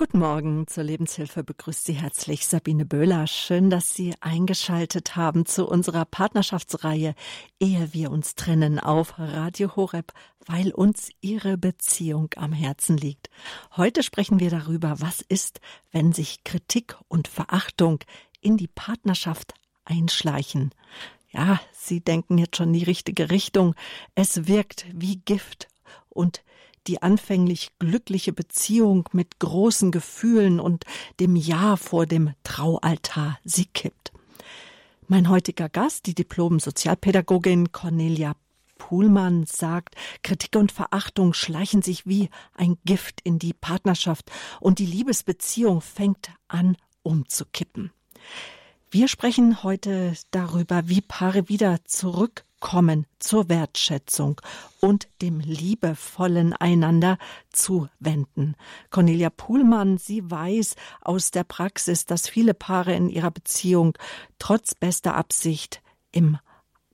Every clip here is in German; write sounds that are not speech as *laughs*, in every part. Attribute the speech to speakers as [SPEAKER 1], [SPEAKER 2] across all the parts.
[SPEAKER 1] Guten Morgen zur Lebenshilfe begrüßt Sie herzlich Sabine Böhler. Schön, dass Sie eingeschaltet haben zu unserer Partnerschaftsreihe Ehe wir uns trennen auf Radio Horeb, weil uns Ihre Beziehung am Herzen liegt. Heute sprechen wir darüber, was ist, wenn sich Kritik und Verachtung in die Partnerschaft einschleichen. Ja, Sie denken jetzt schon in die richtige Richtung. Es wirkt wie Gift und die anfänglich glückliche Beziehung mit großen Gefühlen und dem Ja vor dem Traualtar sie kippt. Mein heutiger Gast, die Diplom-Sozialpädagogin Cornelia Puhlmann sagt, Kritik und Verachtung schleichen sich wie ein Gift in die Partnerschaft und die Liebesbeziehung fängt an umzukippen. Wir sprechen heute darüber, wie Paare wieder zurück kommen zur Wertschätzung und dem liebevollen einander zuwenden. Cornelia Puhlmann, sie weiß aus der Praxis, dass viele Paare in ihrer Beziehung trotz bester Absicht im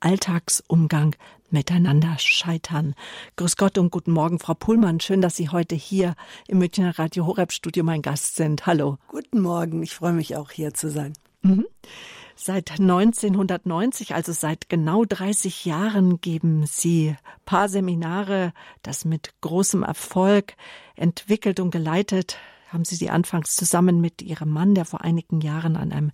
[SPEAKER 1] Alltagsumgang miteinander scheitern. Grüß Gott und guten Morgen, Frau Puhlmann. Schön, dass Sie heute hier im Münchner Radio Horeb Studio mein Gast sind. Hallo.
[SPEAKER 2] Guten Morgen. Ich freue mich auch hier zu sein.
[SPEAKER 1] Mhm. Seit 1990, also seit genau 30 Jahren, geben Sie Paarseminare, das mit großem Erfolg entwickelt und geleitet haben Sie die anfangs zusammen mit Ihrem Mann, der vor einigen Jahren an einem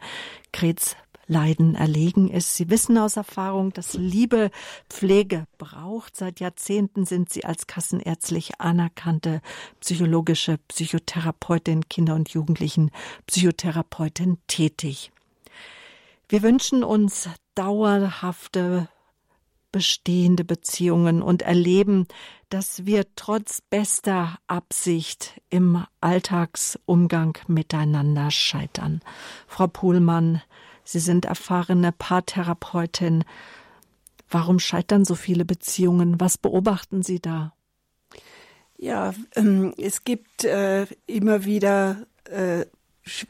[SPEAKER 1] Krebsleiden erlegen ist. Sie wissen aus Erfahrung, dass Liebe Pflege braucht. Seit Jahrzehnten sind Sie als kassenärztlich anerkannte psychologische Psychotherapeutin, Kinder- und Jugendlichen Psychotherapeutin tätig. Wir wünschen uns dauerhafte bestehende Beziehungen und erleben, dass wir trotz bester Absicht im Alltagsumgang miteinander scheitern. Frau Pohlmann, Sie sind erfahrene Paartherapeutin. Warum scheitern so viele Beziehungen? Was beobachten Sie da?
[SPEAKER 2] Ja, ähm, es gibt äh, immer wieder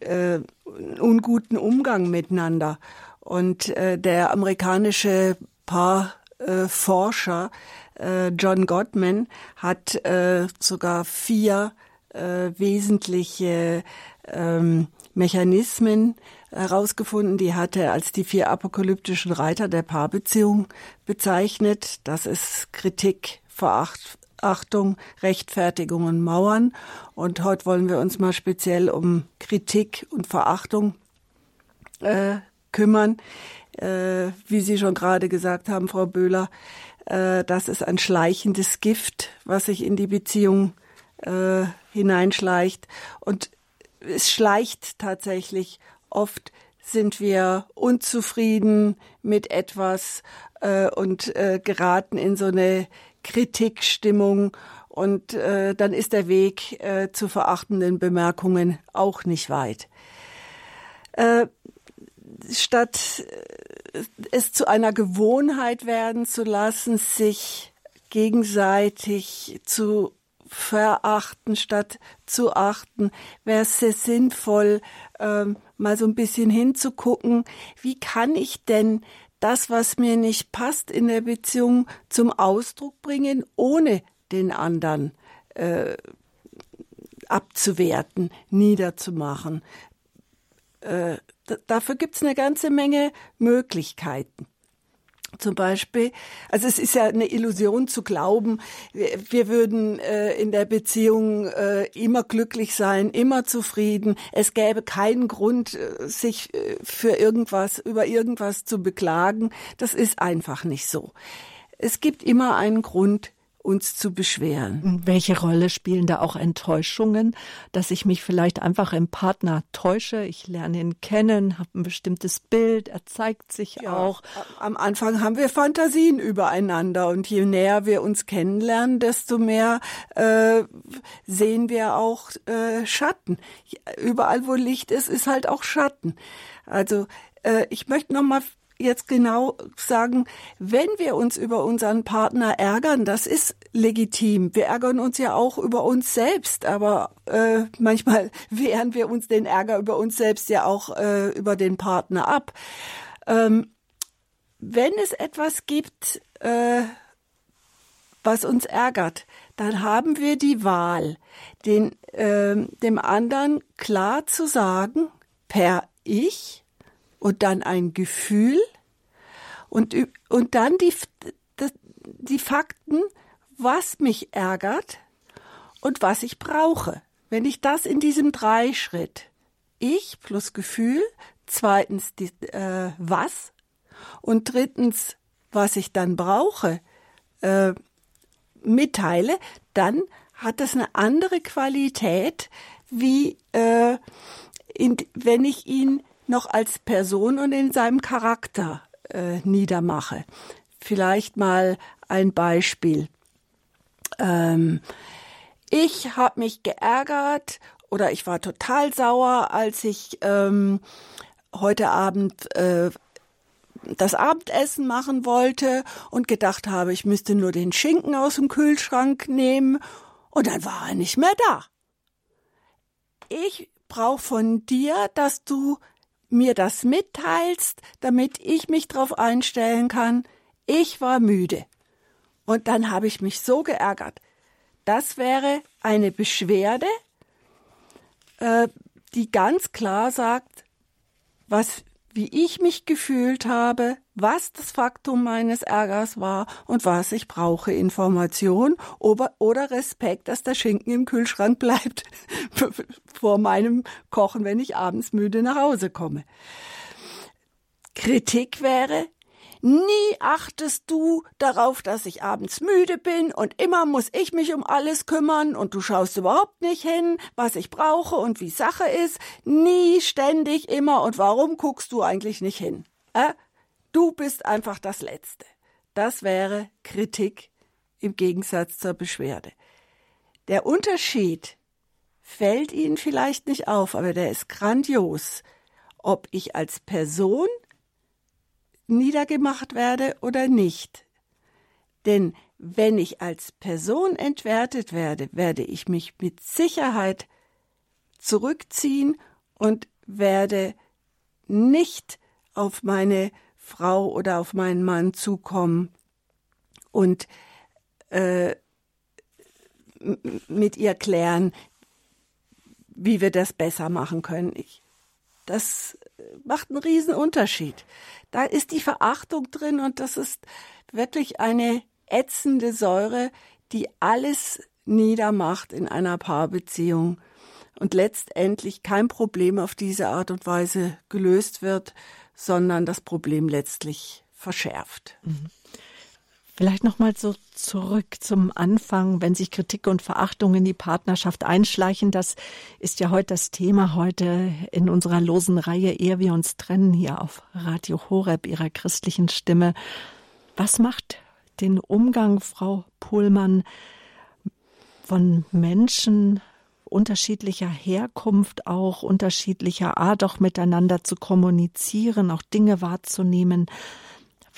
[SPEAKER 2] äh, äh, unguten Umgang miteinander. Und äh, der amerikanische Paarforscher äh, John Gottman hat äh, sogar vier äh, wesentliche ähm, Mechanismen herausgefunden, die hat er als die vier apokalyptischen Reiter der Paarbeziehung bezeichnet. Das ist Kritik, Veracht, Achtung, Rechtfertigung und Mauern. Und heute wollen wir uns mal speziell um Kritik und Verachtung äh, kümmern. Äh, wie Sie schon gerade gesagt haben, Frau Böhler, äh, das ist ein schleichendes Gift, was sich in die Beziehung äh, hineinschleicht. Und es schleicht tatsächlich oft sind wir unzufrieden mit etwas äh, und äh, geraten in so eine Kritikstimmung und äh, dann ist der Weg äh, zu verachtenden Bemerkungen auch nicht weit. Äh, statt äh, es zu einer Gewohnheit werden zu lassen, sich gegenseitig zu verachten statt zu achten, wäre es sehr sinnvoll, ähm, mal so ein bisschen hinzugucken, wie kann ich denn das, was mir nicht passt in der Beziehung, zum Ausdruck bringen, ohne den anderen äh, abzuwerten, niederzumachen. Äh, dafür gibt's eine ganze Menge Möglichkeiten. Zum Beispiel, also es ist ja eine Illusion zu glauben, wir würden äh, in der Beziehung äh, immer glücklich sein, immer zufrieden. Es gäbe keinen Grund, äh, sich äh, für irgendwas, über irgendwas zu beklagen. Das ist einfach nicht so. Es gibt immer einen Grund, uns zu beschweren.
[SPEAKER 1] Welche Rolle spielen da auch Enttäuschungen, dass ich mich vielleicht einfach im Partner täusche? Ich lerne ihn kennen, habe ein bestimmtes Bild, er zeigt sich ja, auch.
[SPEAKER 2] Am Anfang haben wir Fantasien übereinander und je näher wir uns kennenlernen, desto mehr äh, sehen wir auch äh, Schatten. Überall, wo Licht ist, ist halt auch Schatten. Also äh, ich möchte noch mal jetzt genau sagen, wenn wir uns über unseren Partner ärgern, das ist legitim. Wir ärgern uns ja auch über uns selbst, aber äh, manchmal *laughs* wehren wir uns den Ärger über uns selbst ja auch äh, über den Partner ab. Ähm, wenn es etwas gibt, äh, was uns ärgert, dann haben wir die Wahl, den, äh, dem anderen klar zu sagen, per Ich und dann ein Gefühl und, und dann die, die Fakten, was mich ärgert und was ich brauche. Wenn ich das in diesem Dreischritt, ich plus Gefühl, zweitens die, äh, was und drittens, was ich dann brauche, äh, mitteile, dann hat das eine andere Qualität, wie äh, in, wenn ich ihn noch als Person und in seinem Charakter äh, niedermache. Vielleicht mal ein Beispiel. Ähm, ich habe mich geärgert oder ich war total sauer, als ich ähm, heute Abend äh, das Abendessen machen wollte und gedacht habe, ich müsste nur den Schinken aus dem Kühlschrank nehmen und dann war er nicht mehr da. Ich brauche von dir, dass du mir das mitteilst, damit ich mich darauf einstellen kann. Ich war müde. Und dann habe ich mich so geärgert. Das wäre eine Beschwerde, äh, die ganz klar sagt, was wie ich mich gefühlt habe, was das Faktum meines Ärgers war und was ich brauche. Information oder, oder Respekt, dass der Schinken im Kühlschrank bleibt *laughs* vor meinem Kochen, wenn ich abends müde nach Hause komme. Kritik wäre, Nie achtest du darauf, dass ich abends müde bin und immer muss ich mich um alles kümmern und du schaust überhaupt nicht hin, was ich brauche und wie Sache ist. Nie, ständig, immer und warum guckst du eigentlich nicht hin? Äh? Du bist einfach das Letzte. Das wäre Kritik im Gegensatz zur Beschwerde. Der Unterschied fällt Ihnen vielleicht nicht auf, aber der ist grandios. Ob ich als Person niedergemacht werde oder nicht. Denn wenn ich als Person entwertet werde, werde ich mich mit Sicherheit zurückziehen und werde nicht auf meine Frau oder auf meinen Mann zukommen und äh, mit ihr klären, wie wir das besser machen können. Ich, das macht einen riesen Unterschied. Da ist die Verachtung drin und das ist wirklich eine ätzende Säure, die alles niedermacht in einer Paarbeziehung und letztendlich kein Problem auf diese Art und Weise gelöst wird, sondern das Problem letztlich verschärft. Mhm.
[SPEAKER 1] Vielleicht noch mal so zurück zum Anfang, wenn sich Kritik und Verachtung in die Partnerschaft einschleichen. Das ist ja heute das Thema heute in unserer losen Reihe, ehe wir uns trennen, hier auf Radio Horeb, ihrer christlichen Stimme. Was macht den Umgang, Frau Pohlmann, von Menschen unterschiedlicher Herkunft auch, unterschiedlicher Art auch miteinander zu kommunizieren, auch Dinge wahrzunehmen?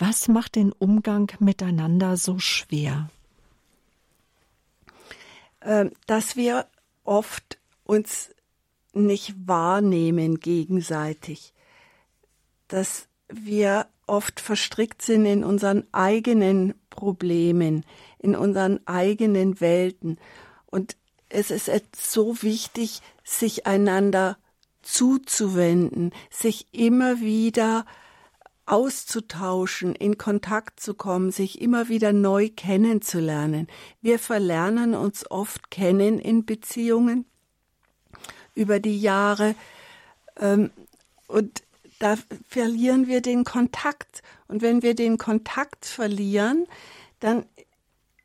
[SPEAKER 1] Was macht den Umgang miteinander so schwer?
[SPEAKER 2] Ähm, dass wir oft uns nicht wahrnehmen gegenseitig, dass wir oft verstrickt sind in unseren eigenen Problemen, in unseren eigenen Welten. Und es ist so wichtig, sich einander zuzuwenden, sich immer wieder auszutauschen, in Kontakt zu kommen, sich immer wieder neu kennenzulernen. Wir verlernen uns oft kennen in Beziehungen über die Jahre ähm, und da verlieren wir den Kontakt. Und wenn wir den Kontakt verlieren, dann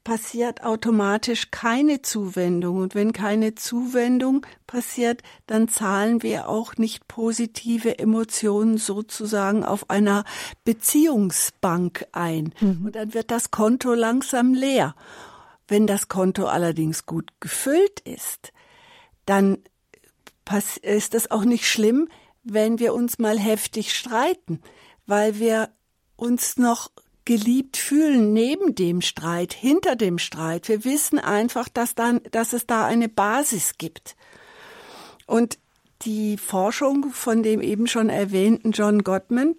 [SPEAKER 2] passiert automatisch keine Zuwendung. Und wenn keine Zuwendung passiert, dann zahlen wir auch nicht positive Emotionen sozusagen auf einer Beziehungsbank ein. Mhm. Und dann wird das Konto langsam leer. Wenn das Konto allerdings gut gefüllt ist, dann ist es auch nicht schlimm, wenn wir uns mal heftig streiten, weil wir uns noch geliebt fühlen neben dem Streit, hinter dem Streit. Wir wissen einfach, dass, dann, dass es da eine Basis gibt. Und die Forschung von dem eben schon erwähnten John Gottman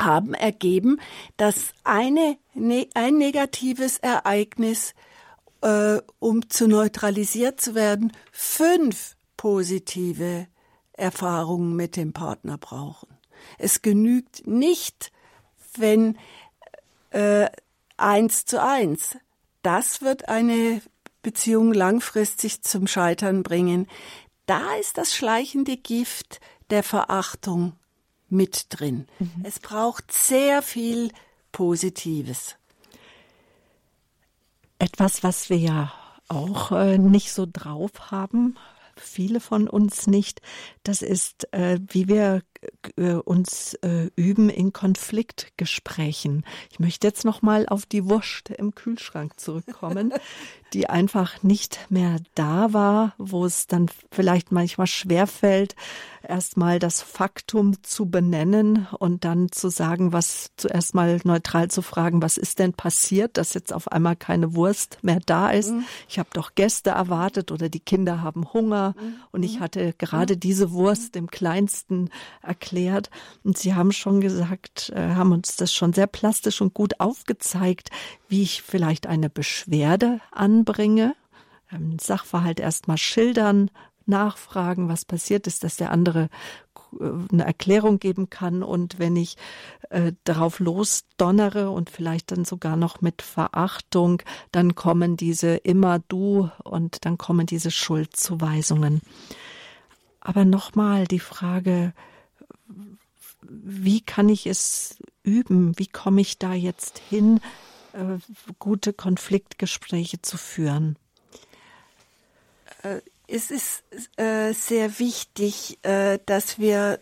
[SPEAKER 2] haben ergeben, dass eine, ne, ein negatives Ereignis äh, um zu neutralisiert zu werden, fünf positive Erfahrungen mit dem Partner brauchen. Es genügt nicht, wenn äh, eins zu eins. Das wird eine Beziehung langfristig zum Scheitern bringen. Da ist das schleichende Gift der Verachtung mit drin. Mhm. Es braucht sehr viel Positives.
[SPEAKER 1] Etwas, was wir ja auch äh, nicht so drauf haben, viele von uns nicht. Das ist, äh, wie wir äh, uns äh, üben in Konfliktgesprächen. Ich möchte jetzt noch mal auf die Wurst im Kühlschrank zurückkommen, *laughs* die einfach nicht mehr da war, wo es dann vielleicht manchmal schwer fällt, erstmal das Faktum zu benennen und dann zu sagen, was zuerst mal neutral zu fragen, was ist denn passiert, dass jetzt auf einmal keine Wurst mehr da ist. Mhm. Ich habe doch Gäste erwartet oder die Kinder haben Hunger mhm. und ich mhm. hatte gerade mhm. diese Wurst dem Kleinsten erklärt. Und Sie haben schon gesagt, äh, haben uns das schon sehr plastisch und gut aufgezeigt, wie ich vielleicht eine Beschwerde anbringe, einen Sachverhalt erstmal schildern, nachfragen, was passiert ist, dass der andere äh, eine Erklärung geben kann. Und wenn ich äh, darauf losdonnere und vielleicht dann sogar noch mit Verachtung, dann kommen diese immer du und dann kommen diese Schuldzuweisungen. Aber nochmal die Frage, wie kann ich es üben? Wie komme ich da jetzt hin, äh, gute Konfliktgespräche zu führen?
[SPEAKER 2] Es ist äh, sehr wichtig, äh, dass wir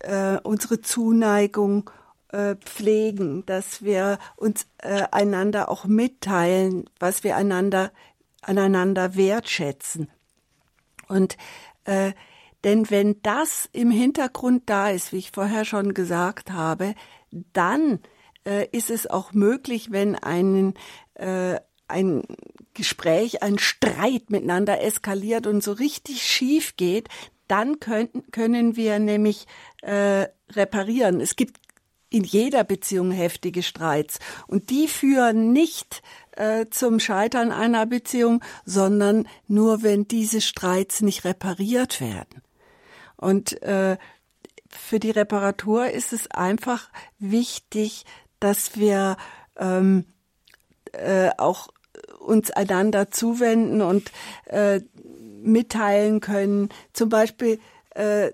[SPEAKER 2] äh, unsere Zuneigung äh, pflegen, dass wir uns äh, einander auch mitteilen, was wir einander aneinander wertschätzen. Und äh, denn wenn das im Hintergrund da ist, wie ich vorher schon gesagt habe, dann äh, ist es auch möglich, wenn ein, äh, ein Gespräch, ein Streit miteinander eskaliert und so richtig schief geht, dann können, können wir nämlich äh, reparieren. Es gibt in jeder Beziehung heftige Streits und die führen nicht äh, zum Scheitern einer Beziehung, sondern nur, wenn diese Streits nicht repariert werden. Und äh, für die Reparatur ist es einfach wichtig, dass wir ähm, äh, auch uns einander zuwenden und äh, mitteilen können. Zum Beispiel äh,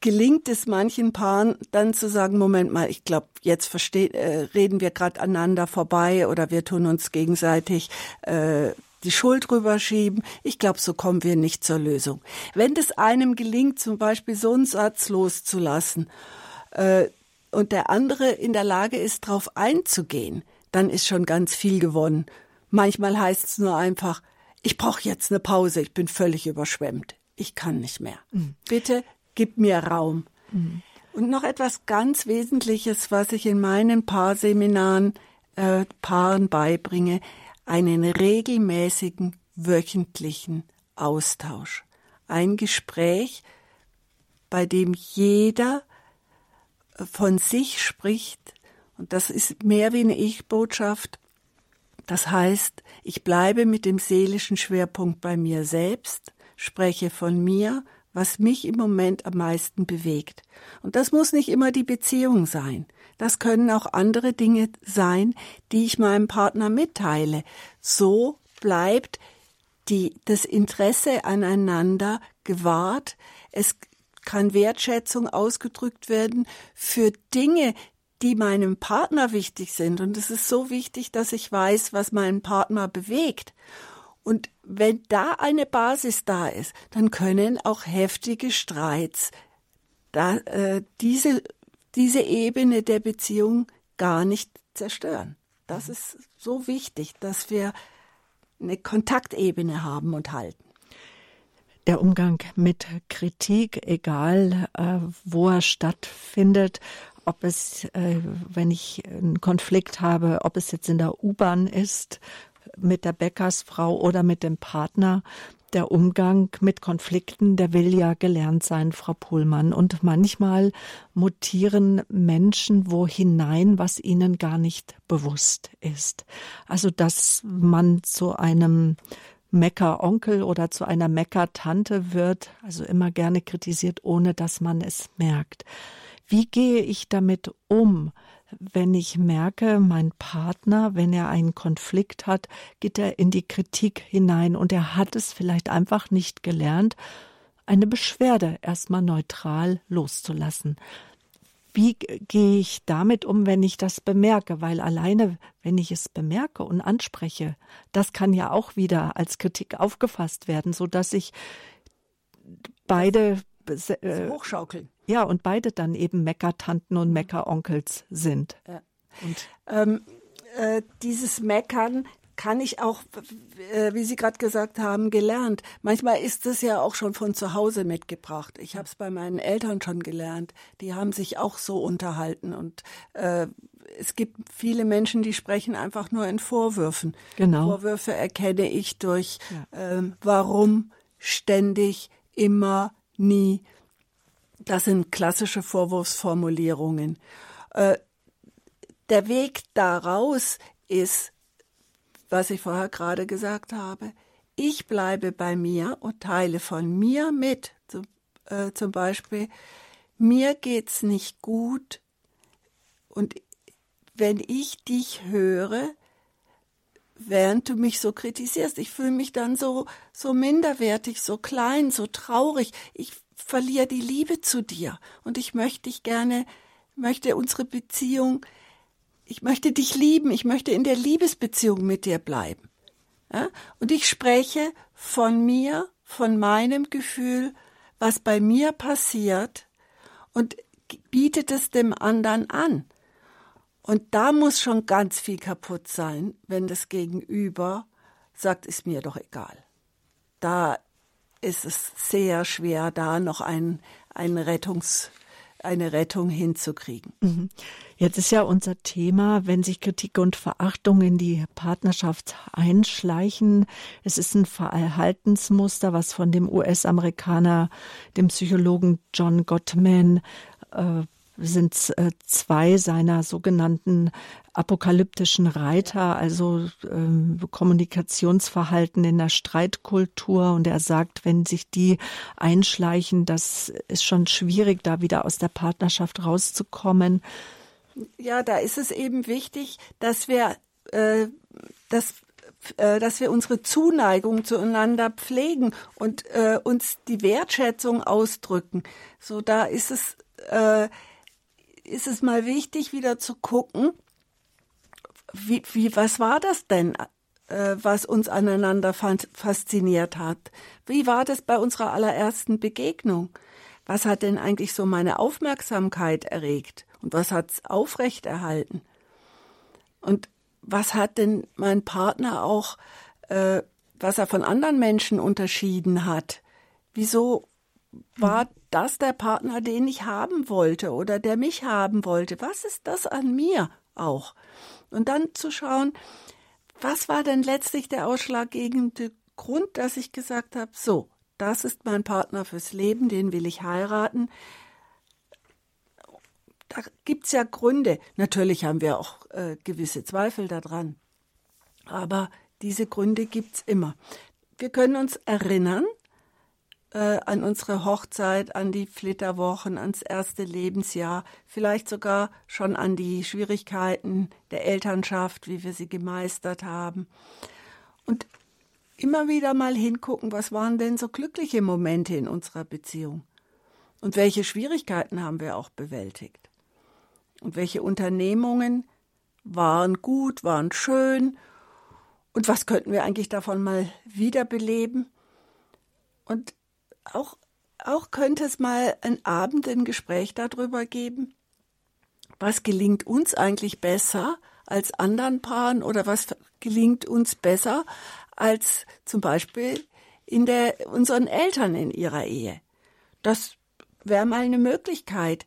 [SPEAKER 2] gelingt es manchen Paaren dann zu sagen, Moment mal, ich glaube, jetzt versteh, äh, reden wir gerade aneinander vorbei oder wir tun uns gegenseitig äh, die Schuld rüberschieben. Ich glaube, so kommen wir nicht zur Lösung. Wenn es einem gelingt, zum Beispiel so einen Satz loszulassen äh, und der andere in der Lage ist, darauf einzugehen, dann ist schon ganz viel gewonnen. Manchmal heißt es nur einfach, ich brauche jetzt eine Pause, ich bin völlig überschwemmt. Ich kann nicht mehr. Mhm. Bitte gib mir Raum. Mhm. Und noch etwas ganz Wesentliches, was ich in meinen Paarseminaren äh, Paaren beibringe, einen regelmäßigen wöchentlichen Austausch. Ein Gespräch, bei dem jeder von sich spricht, und das ist mehr wie eine Ich-Botschaft, das heißt, ich bleibe mit dem seelischen Schwerpunkt bei mir selbst, spreche von mir, was mich im Moment am meisten bewegt. Und das muss nicht immer die Beziehung sein. Das können auch andere Dinge sein, die ich meinem Partner mitteile. So bleibt die, das Interesse aneinander gewahrt. Es kann Wertschätzung ausgedrückt werden für Dinge, die meinem Partner wichtig sind. Und es ist so wichtig, dass ich weiß, was meinen Partner bewegt. Und wenn da eine Basis da ist, dann können auch heftige Streits da, äh, diese, diese Ebene der Beziehung gar nicht zerstören. Das ist so wichtig, dass wir eine Kontaktebene haben und halten.
[SPEAKER 1] Der Umgang mit Kritik, egal äh, wo er stattfindet, ob es, äh, wenn ich einen Konflikt habe, ob es jetzt in der U-Bahn ist, mit der Bäckersfrau oder mit dem Partner, der Umgang mit Konflikten, der will ja gelernt sein, Frau Pohlmann. Und manchmal mutieren Menschen wo hinein, was ihnen gar nicht bewusst ist. Also, dass man zu einem Meckeronkel oder zu einer Meckertante wird, also immer gerne kritisiert, ohne dass man es merkt. Wie gehe ich damit um? wenn ich merke, mein Partner, wenn er einen Konflikt hat, geht er in die Kritik hinein und er hat es vielleicht einfach nicht gelernt, eine Beschwerde erstmal neutral loszulassen. Wie gehe ich damit um, wenn ich das bemerke? Weil alleine, wenn ich es bemerke und anspreche, das kann ja auch wieder als Kritik aufgefasst werden, so dass ich beide
[SPEAKER 2] äh, hochschaukeln.
[SPEAKER 1] Ja, und beide dann eben Meckertanten und Meckeronkels sind. Ja.
[SPEAKER 2] Ähm, äh, dieses Meckern kann ich auch, äh, wie Sie gerade gesagt haben, gelernt. Manchmal ist es ja auch schon von zu Hause mitgebracht. Ich habe es bei meinen Eltern schon gelernt. Die haben sich auch so unterhalten und äh, es gibt viele Menschen, die sprechen einfach nur in Vorwürfen. Genau. Vorwürfe erkenne ich durch, ja. äh, warum ständig, immer, nie. Das sind klassische Vorwurfsformulierungen. Äh, der Weg daraus ist, was ich vorher gerade gesagt habe, ich bleibe bei mir und teile von mir mit. Zum, äh, zum Beispiel, mir geht's nicht gut und wenn ich dich höre, während du mich so kritisierst. Ich fühle mich dann so, so minderwertig, so klein, so traurig. Ich verliere die Liebe zu dir. Und ich möchte dich gerne, möchte unsere Beziehung, ich möchte dich lieben, ich möchte in der Liebesbeziehung mit dir bleiben. Ja? Und ich spreche von mir, von meinem Gefühl, was bei mir passiert und bietet es dem anderen an. Und da muss schon ganz viel kaputt sein, wenn das Gegenüber sagt, ist mir doch egal. Da ist es sehr schwer, da noch ein, ein Rettungs, eine Rettung hinzukriegen. Mhm.
[SPEAKER 1] Jetzt ist ja unser Thema, wenn sich Kritik und Verachtung in die Partnerschaft einschleichen. Es ist ein Verhaltensmuster, was von dem US-Amerikaner, dem Psychologen John Gottman, äh, sind äh, zwei seiner sogenannten apokalyptischen Reiter, also äh, Kommunikationsverhalten in der Streitkultur. Und er sagt, wenn sich die einschleichen, das ist schon schwierig, da wieder aus der Partnerschaft rauszukommen.
[SPEAKER 2] Ja, da ist es eben wichtig, dass wir äh, dass äh, dass wir unsere Zuneigung zueinander pflegen und äh, uns die Wertschätzung ausdrücken. So, da ist es äh, ist es mal wichtig, wieder zu gucken, wie, wie, was war das denn, äh, was uns aneinander fasziniert hat? Wie war das bei unserer allerersten Begegnung? Was hat denn eigentlich so meine Aufmerksamkeit erregt? Und was hat's aufrechterhalten? Und was hat denn mein Partner auch, äh, was er von anderen Menschen unterschieden hat? Wieso war das der Partner, den ich haben wollte oder der mich haben wollte? Was ist das an mir auch? Und dann zu schauen, was war denn letztlich der ausschlaggebende Grund, dass ich gesagt habe, so, das ist mein Partner fürs Leben, den will ich heiraten. Da gibt es ja Gründe. Natürlich haben wir auch äh, gewisse Zweifel daran. Aber diese Gründe gibt es immer. Wir können uns erinnern, äh, an unsere Hochzeit, an die Flitterwochen, ans erste Lebensjahr, vielleicht sogar schon an die Schwierigkeiten der Elternschaft, wie wir sie gemeistert haben. Und immer wieder mal hingucken, was waren denn so glückliche Momente in unserer Beziehung? Und welche Schwierigkeiten haben wir auch bewältigt? Und welche Unternehmungen waren gut, waren schön? Und was könnten wir eigentlich davon mal wiederbeleben? Und auch, auch könnte es mal ein Abend ein Gespräch darüber geben, was gelingt uns eigentlich besser als anderen Paaren oder was gelingt uns besser als zum Beispiel in der, unseren Eltern in ihrer Ehe. Das wäre mal eine Möglichkeit,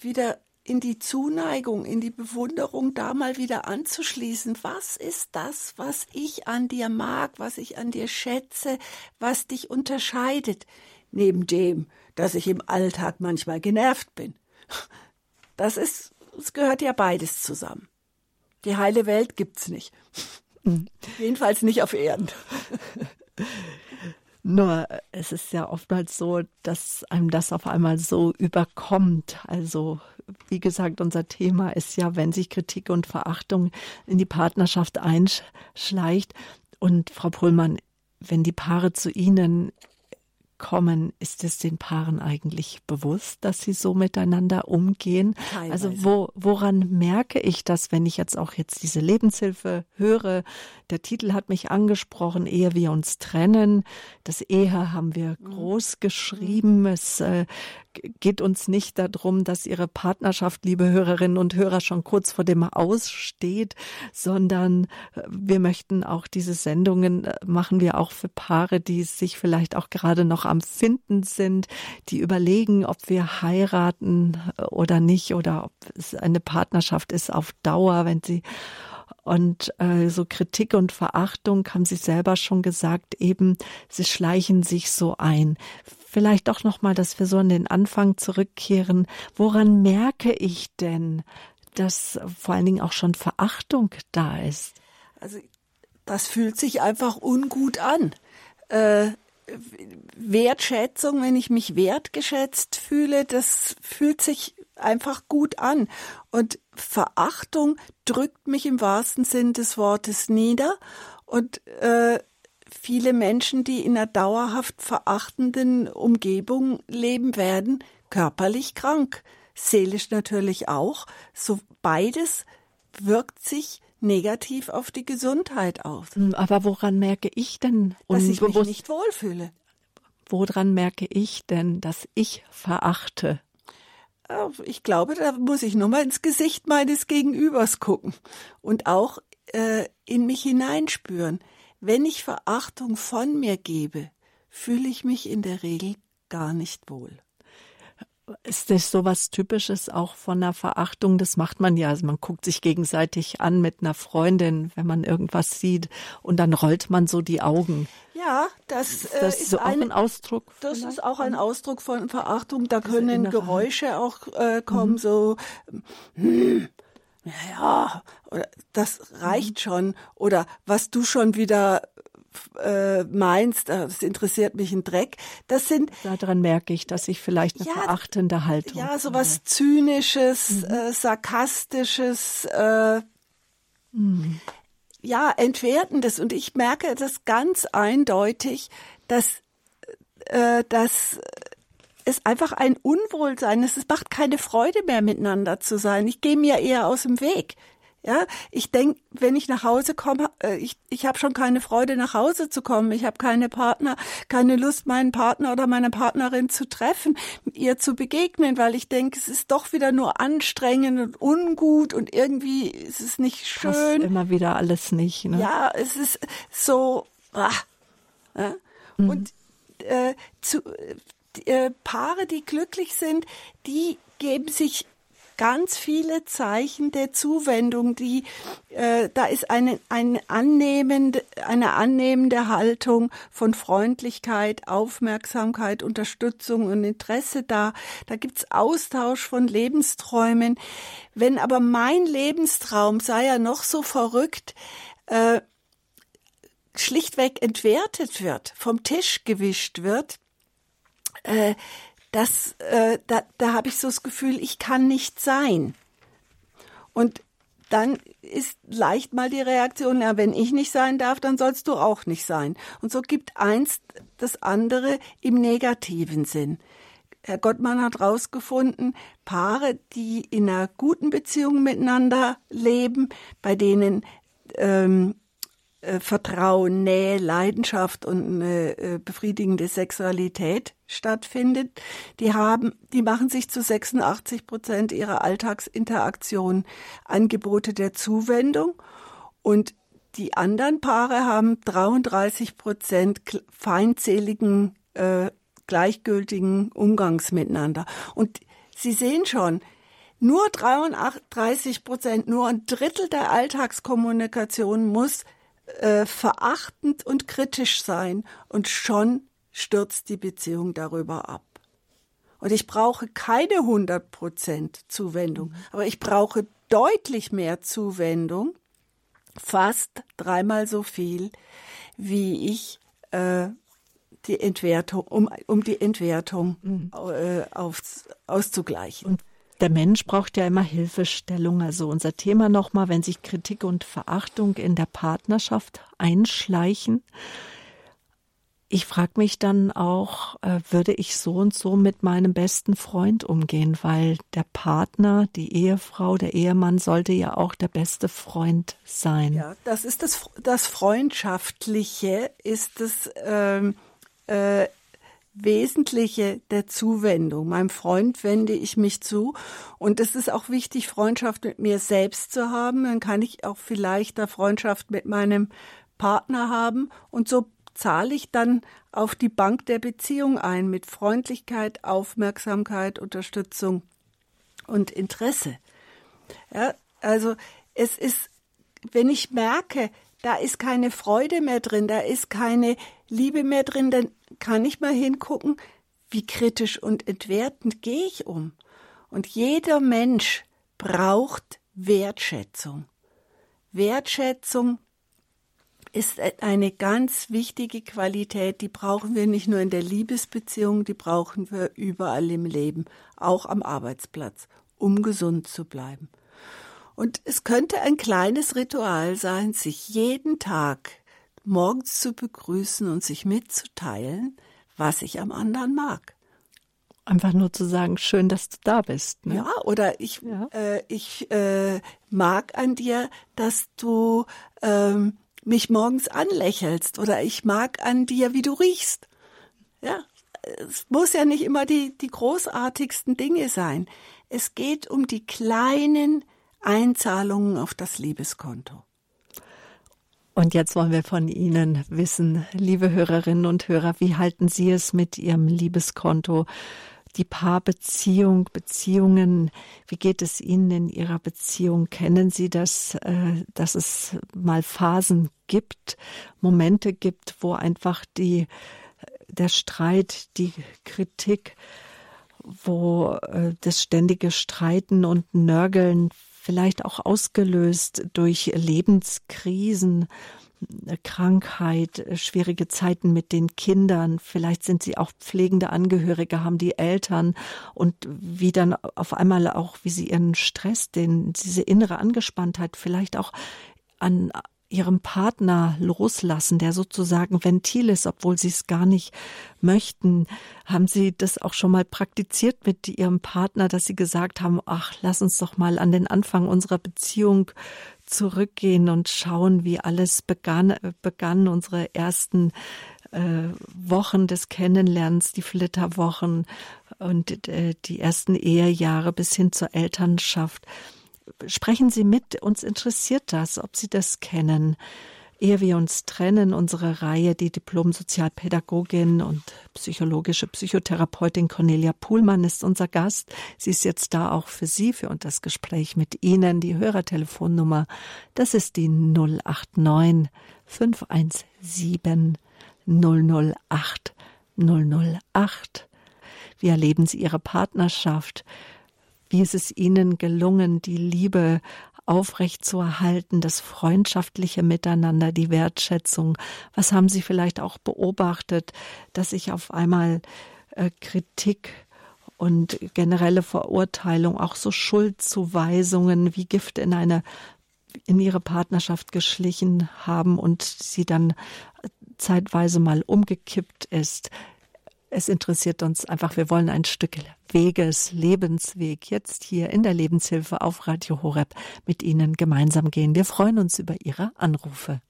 [SPEAKER 2] wieder in die Zuneigung, in die Bewunderung da mal wieder anzuschließen. Was ist das, was ich an dir mag, was ich an dir schätze, was dich unterscheidet? Neben dem, dass ich im Alltag manchmal genervt bin. Das ist, es gehört ja beides zusammen. Die heile Welt gibt's nicht. Mhm. Jedenfalls nicht auf Erden.
[SPEAKER 1] Nur es ist ja oftmals so, dass einem das auf einmal so überkommt. Also wie gesagt, unser Thema ist ja, wenn sich Kritik und Verachtung in die Partnerschaft einschleicht. Und Frau Pullmann, wenn die Paare zu Ihnen kommen, ist es den Paaren eigentlich bewusst, dass sie so miteinander umgehen? Teilweise. Also wo, woran merke ich das, wenn ich jetzt auch jetzt diese Lebenshilfe höre? Der Titel hat mich angesprochen, ehe wir uns trennen. Das Ehe haben wir mhm. groß geschrieben. Es äh, geht uns nicht darum, dass Ihre Partnerschaft, liebe Hörerinnen und Hörer, schon kurz vor dem Aussteht, sondern äh, wir möchten auch diese Sendungen äh, machen wir auch für Paare, die sich vielleicht auch gerade noch am Finden sind, die überlegen, ob wir heiraten äh, oder nicht oder ob es eine Partnerschaft ist auf Dauer, wenn sie und äh, so Kritik und Verachtung, haben Sie selber schon gesagt, eben, sie schleichen sich so ein. Vielleicht doch nochmal, dass wir so an den Anfang zurückkehren. Woran merke ich denn, dass vor allen Dingen auch schon Verachtung da ist?
[SPEAKER 2] Also das fühlt sich einfach ungut an. Äh, Wertschätzung, wenn ich mich wertgeschätzt fühle, das fühlt sich einfach gut an. Und Verachtung drückt mich im wahrsten Sinn des Wortes nieder. Und äh, viele Menschen, die in einer dauerhaft verachtenden Umgebung leben, werden körperlich krank. Seelisch natürlich auch. So beides wirkt sich negativ auf die Gesundheit aus.
[SPEAKER 1] Hm, aber woran merke ich denn,
[SPEAKER 2] dass ich mich nicht wohlfühle?
[SPEAKER 1] Woran merke ich denn, dass ich verachte?
[SPEAKER 2] Äh, ich glaube, da muss ich nur mal ins Gesicht meines Gegenübers gucken und auch äh, in mich hineinspüren. Wenn ich Verachtung von mir gebe, fühle ich mich in der Regel gar nicht wohl.
[SPEAKER 1] Ist das so was Typisches auch von einer Verachtung? Das macht man ja. Also man guckt sich gegenseitig an mit einer Freundin, wenn man irgendwas sieht und dann rollt man so die Augen.
[SPEAKER 2] Ja, das,
[SPEAKER 1] ist, das
[SPEAKER 2] äh, ist
[SPEAKER 1] so ein, auch ein Ausdruck.
[SPEAKER 2] Das vielleicht? ist auch ein Ausdruck von Verachtung. Da können Geräusche auch äh, kommen, mhm. so hm, ja, oder das reicht schon. Oder was du schon wieder äh, meinst, äh, das interessiert mich ein Dreck. Das sind
[SPEAKER 1] daran merke ich, dass ich vielleicht eine ja, verachtende Haltung.
[SPEAKER 2] Ja, so was zynisches, mhm. äh, sarkastisches, äh, mhm. ja entwertendes. Und ich merke das ganz eindeutig, dass äh, dass es einfach ein Unwohlsein ist. Es macht keine Freude mehr miteinander zu sein. Ich gehe mir eher aus dem Weg. Ja, ich denke, wenn ich nach Hause komme, äh, ich, ich habe schon keine Freude, nach Hause zu kommen. Ich habe keine Partner, keine Lust, meinen Partner oder meine Partnerin zu treffen, ihr zu begegnen, weil ich denke, es ist doch wieder nur anstrengend und ungut und irgendwie ist es nicht schön. Passt
[SPEAKER 1] immer wieder alles nicht. Ne?
[SPEAKER 2] Ja, es ist so. Ah, ja? mhm. Und äh, zu, äh, Paare, die glücklich sind, die geben sich ganz viele Zeichen der Zuwendung, die äh, da ist eine, eine annehmende eine annehmende Haltung von Freundlichkeit, Aufmerksamkeit, Unterstützung und Interesse da. Da gibt's Austausch von Lebensträumen. Wenn aber mein Lebenstraum sei ja noch so verrückt, äh, schlichtweg entwertet wird, vom Tisch gewischt wird, äh, das, äh, da, da habe ich so das Gefühl, ich kann nicht sein. Und dann ist leicht mal die Reaktion, ja, wenn ich nicht sein darf, dann sollst du auch nicht sein. Und so gibt eins das andere im negativen Sinn. Herr Gottmann hat herausgefunden, Paare, die in einer guten Beziehung miteinander leben, bei denen ähm, äh, Vertrauen, Nähe, Leidenschaft und eine äh, befriedigende Sexualität stattfindet, die haben, die machen sich zu 86 Prozent ihrer Alltagsinteraktion Angebote der Zuwendung und die anderen Paare haben 33 Prozent feindseligen, äh, gleichgültigen Umgangs miteinander. Und Sie sehen schon, Nur 33 Prozent, nur ein Drittel der Alltagskommunikation muss äh, verachtend und kritisch sein und schon stürzt die Beziehung darüber ab. Und ich brauche keine 100 Prozent Zuwendung, mhm. aber ich brauche deutlich mehr Zuwendung, fast dreimal so viel, wie ich äh, die Entwertung, um, um die Entwertung mhm. äh, auf, auszugleichen.
[SPEAKER 1] Und der Mensch braucht ja immer Hilfestellung. Also unser Thema nochmal, wenn sich Kritik und Verachtung in der Partnerschaft einschleichen. Ich frage mich dann auch, äh, würde ich so und so mit meinem besten Freund umgehen, weil der Partner, die Ehefrau, der Ehemann sollte ja auch der beste Freund sein.
[SPEAKER 2] Ja, das ist das, das Freundschaftliche, ist das ähm, äh, Wesentliche der Zuwendung. Meinem Freund wende ich mich zu. Und es ist auch wichtig, Freundschaft mit mir selbst zu haben. Dann kann ich auch vielleicht da Freundschaft mit meinem Partner haben. Und so zahle ich dann auf die Bank der Beziehung ein mit Freundlichkeit, Aufmerksamkeit, Unterstützung und Interesse. Ja, also es ist, wenn ich merke, da ist keine Freude mehr drin, da ist keine Liebe mehr drin, dann kann ich mal hingucken, wie kritisch und entwertend gehe ich um. Und jeder Mensch braucht Wertschätzung. Wertschätzung ist eine ganz wichtige Qualität, die brauchen wir nicht nur in der Liebesbeziehung, die brauchen wir überall im Leben, auch am Arbeitsplatz, um gesund zu bleiben. Und es könnte ein kleines Ritual sein, sich jeden Tag morgens zu begrüßen und sich mitzuteilen, was ich am anderen mag.
[SPEAKER 1] Einfach nur zu sagen, schön, dass du da bist.
[SPEAKER 2] Ne? Ja, oder ich, ja. Äh, ich äh, mag an dir, dass du ähm, mich morgens anlächelst oder ich mag an dir, wie du riechst. Ja, es muss ja nicht immer die, die großartigsten Dinge sein. Es geht um die kleinen Einzahlungen auf das Liebeskonto.
[SPEAKER 1] Und jetzt wollen wir von Ihnen wissen, liebe Hörerinnen und Hörer, wie halten Sie es mit Ihrem Liebeskonto? Die Paarbeziehung, Beziehungen, wie geht es Ihnen in Ihrer Beziehung? Kennen Sie das, äh, dass es mal Phasen gibt, Momente gibt, wo einfach die, der Streit, die Kritik, wo äh, das ständige Streiten und Nörgeln vielleicht auch ausgelöst durch Lebenskrisen, Krankheit, schwierige Zeiten mit den Kindern. Vielleicht sind sie auch pflegende Angehörige, haben die Eltern und wie dann auf einmal auch, wie sie ihren Stress, den, diese innere Angespanntheit vielleicht auch an ihrem Partner loslassen, der sozusagen Ventil ist, obwohl sie es gar nicht möchten. Haben Sie das auch schon mal praktiziert mit Ihrem Partner, dass Sie gesagt haben, ach, lass uns doch mal an den Anfang unserer Beziehung zurückgehen und schauen, wie alles begann, begann unsere ersten äh, Wochen des Kennenlernens, die Flitterwochen und äh, die ersten Ehejahre bis hin zur Elternschaft sprechen Sie mit, uns interessiert das, ob Sie das kennen. Ehe wir uns trennen, unsere Reihe, die Diplom-Sozialpädagogin und psychologische Psychotherapeutin Cornelia Puhlmann ist unser Gast. Sie ist jetzt da auch für Sie, für das Gespräch mit Ihnen. Die Hörertelefonnummer, das ist die 089 517 008 008. Wie erleben Sie Ihre Partnerschaft? Wie ist es Ihnen gelungen, die Liebe aufrechtzuerhalten, das freundschaftliche Miteinander, die Wertschätzung? Was haben Sie vielleicht auch beobachtet, dass sich auf einmal äh, Kritik und generelle Verurteilung, auch so Schuldzuweisungen wie Gift in eine in ihre Partnerschaft geschlichen haben und sie dann zeitweise mal umgekippt ist. Es interessiert uns einfach, wir wollen ein Stück Weges, Lebensweg jetzt hier in der Lebenshilfe auf Radio Horeb mit Ihnen gemeinsam gehen. Wir freuen uns über Ihre Anrufe.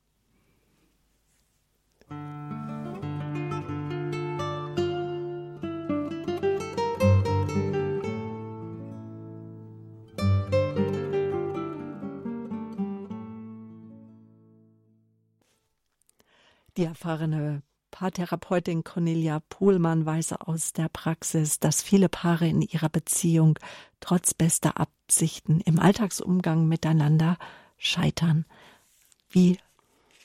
[SPEAKER 1] Die erfahrene Paartherapeutin Cornelia Pohlmann weiß aus der Praxis, dass viele Paare in ihrer Beziehung trotz bester Absichten im Alltagsumgang miteinander scheitern. Wie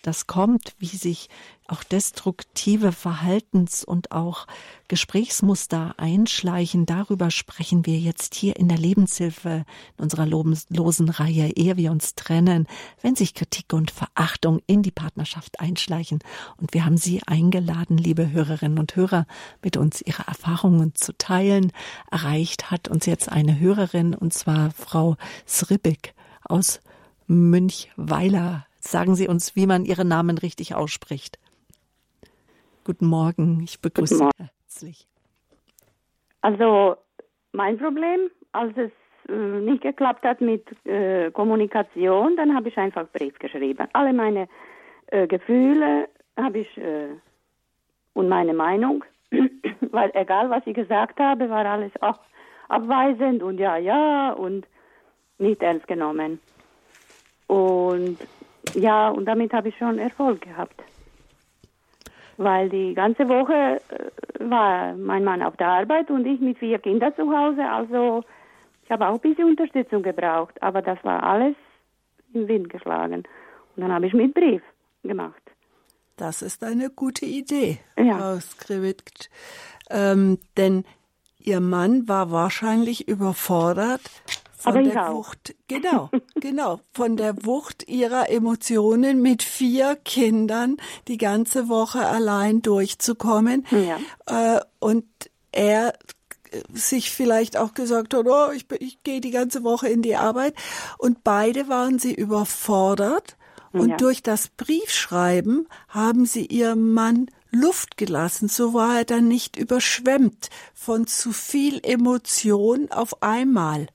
[SPEAKER 1] das kommt, wie sich auch destruktive Verhaltens- und auch Gesprächsmuster einschleichen. Darüber sprechen wir jetzt hier in der Lebenshilfe, in unserer losen Reihe, ehe wir uns trennen, wenn sich Kritik und Verachtung in die Partnerschaft einschleichen. Und wir haben Sie eingeladen, liebe Hörerinnen und Hörer, mit uns Ihre Erfahrungen zu teilen. Erreicht hat uns jetzt eine Hörerin, und zwar Frau Sribik aus Münchweiler Sagen Sie uns, wie man Ihren Namen richtig ausspricht. Guten Morgen, ich begrüße Sie herzlich.
[SPEAKER 3] Also mein Problem, als es äh, nicht geklappt hat mit äh, Kommunikation, dann habe ich einfach Brief geschrieben. Alle meine äh, Gefühle habe ich äh, und meine Meinung, *clears throat* weil egal was ich gesagt habe, war alles auch abweisend und ja, ja und nicht ernst genommen. Und ja, und damit habe ich schon Erfolg gehabt. Weil die ganze Woche äh, war mein Mann auf der Arbeit und ich mit vier Kindern zu Hause. Also ich habe auch ein bisschen Unterstützung gebraucht. Aber das war alles im Wind geschlagen. Und dann habe ich mit Brief gemacht.
[SPEAKER 2] Das ist eine gute Idee, ja. Frau Skrivit. Ähm, denn Ihr Mann war wahrscheinlich überfordert von
[SPEAKER 3] Aber
[SPEAKER 2] der Wucht, genau, *laughs* genau, von der Wucht ihrer Emotionen mit vier Kindern die ganze Woche allein durchzukommen. Ja. Äh, und er sich vielleicht auch gesagt hat, oh, ich, ich gehe die ganze Woche in die Arbeit. Und beide waren sie überfordert. Und ja. durch das Briefschreiben haben sie ihrem Mann Luft gelassen, so war er dann nicht überschwemmt von zu viel Emotion auf einmal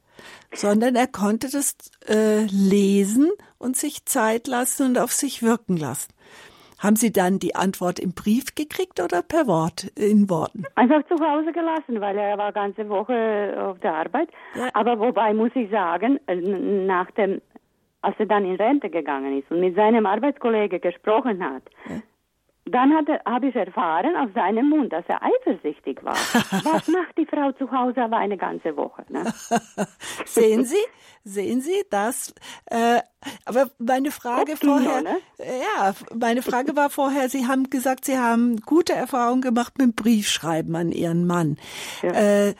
[SPEAKER 2] sondern er konnte das äh, lesen und sich Zeit lassen und auf sich wirken lassen. Haben Sie dann die Antwort im Brief gekriegt oder per Wort, in Worten?
[SPEAKER 3] Einfach zu Hause gelassen, weil er war ganze Woche auf der Arbeit. Ja. Aber wobei muss ich sagen, äh, nach dem, als er dann in Rente gegangen ist und mit seinem Arbeitskollege gesprochen hat, ja. Dann habe ich erfahren aus seinem Mund, dass er eifersüchtig war. *laughs* Was macht die Frau zu Hause aber eine ganze Woche? Ne? *laughs*
[SPEAKER 2] Sehen Sie? Sehen Sie das? Äh, aber meine Frage Optimo, vorher, ne? ja, meine Frage war vorher, Sie haben gesagt, Sie haben gute Erfahrungen gemacht mit Briefschreiben an Ihren Mann. Ja. Äh,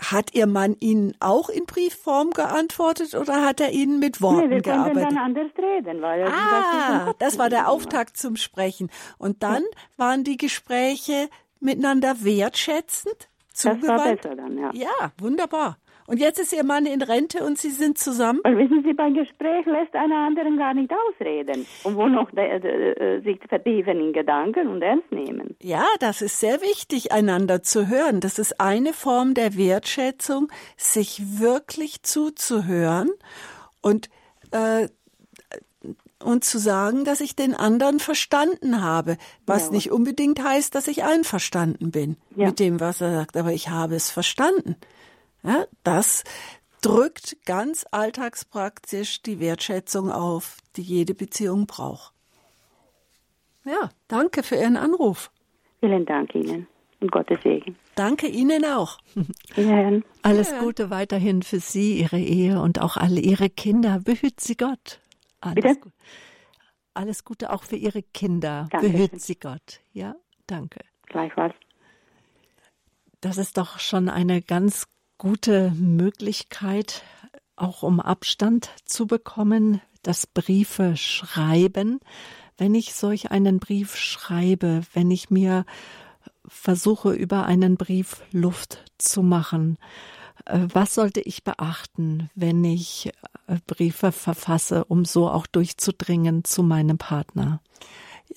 [SPEAKER 2] hat Ihr Mann Ihnen auch in Briefform geantwortet oder hat er Ihnen mit Worten nee, wir gearbeitet?
[SPEAKER 3] dann anders reden, weil
[SPEAKER 2] ah, das war der Auftakt zum Sprechen. Und dann waren die Gespräche miteinander wertschätzend, zugewandt. Das war besser dann, ja. Ja, wunderbar. Und jetzt ist Ihr Mann in Rente und Sie sind zusammen?
[SPEAKER 3] Weil wissen Sie, beim Gespräch lässt einer anderen gar nicht ausreden. Und wo noch de, de, de, sich vertiefen in Gedanken und ernst nehmen.
[SPEAKER 2] Ja, das ist sehr wichtig, einander zu hören. Das ist eine Form der Wertschätzung, sich wirklich zuzuhören und äh, und zu sagen, dass ich den anderen verstanden habe, was ja. nicht unbedingt heißt, dass ich einverstanden bin ja. mit dem, was er sagt, aber ich habe es verstanden. Ja, das drückt ganz alltagspraktisch die Wertschätzung auf, die jede Beziehung braucht. Ja, danke für Ihren Anruf.
[SPEAKER 3] Vielen Dank Ihnen und Gottes Segen.
[SPEAKER 2] Danke Ihnen auch. *laughs*
[SPEAKER 1] Ja. Alles Gute weiterhin für Sie, Ihre Ehe und auch alle Ihre Kinder. Behüt Sie Gott. Alles, Bitte? Gut. Alles Gute auch für Ihre Kinder. Danke. Behüt Sie Gott. Ja, danke.
[SPEAKER 3] Gleichfalls.
[SPEAKER 1] Das ist doch schon eine ganz gute Möglichkeit, auch um Abstand zu bekommen, das Briefe schreiben. Wenn ich solch einen Brief schreibe, wenn ich mir versuche, über einen Brief Luft zu machen, äh, was sollte ich beachten, wenn ich äh, Briefe verfasse, um so auch durchzudringen zu meinem Partner?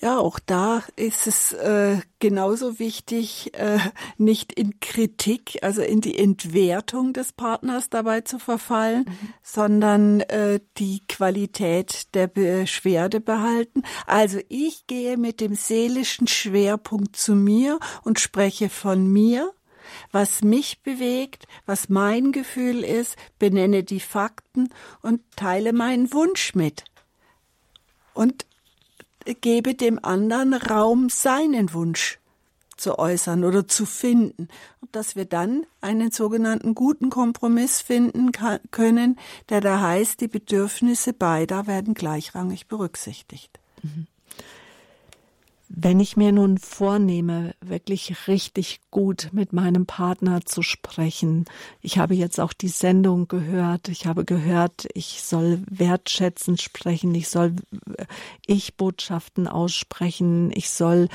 [SPEAKER 2] Ja, auch da ist es äh, genauso wichtig, äh, nicht in Kritik, also in die Entwertung des Partners dabei zu verfallen, mhm. sondern äh, die Qualität der Beschwerde behalten. Also ich gehe mit dem seelischen Schwerpunkt zu mir und spreche von mir, was mich bewegt, was mein Gefühl ist, benenne die Fakten und teile meinen Wunsch mit. Und gebe dem anderen Raum, seinen Wunsch zu äußern oder zu finden. Und dass wir dann einen sogenannten guten Kompromiss finden können, der da heißt, die Bedürfnisse beider werden gleichrangig berücksichtigt. Mhm.
[SPEAKER 1] Wenn ich mir nun vornehme, wirklich richtig gut mit meinem Partner zu sprechen, ich habe jetzt auch die Sendung gehört, ich habe gehört, ich soll wertschätzend sprechen, ich soll äh, ich Botschaften aussprechen, ich soll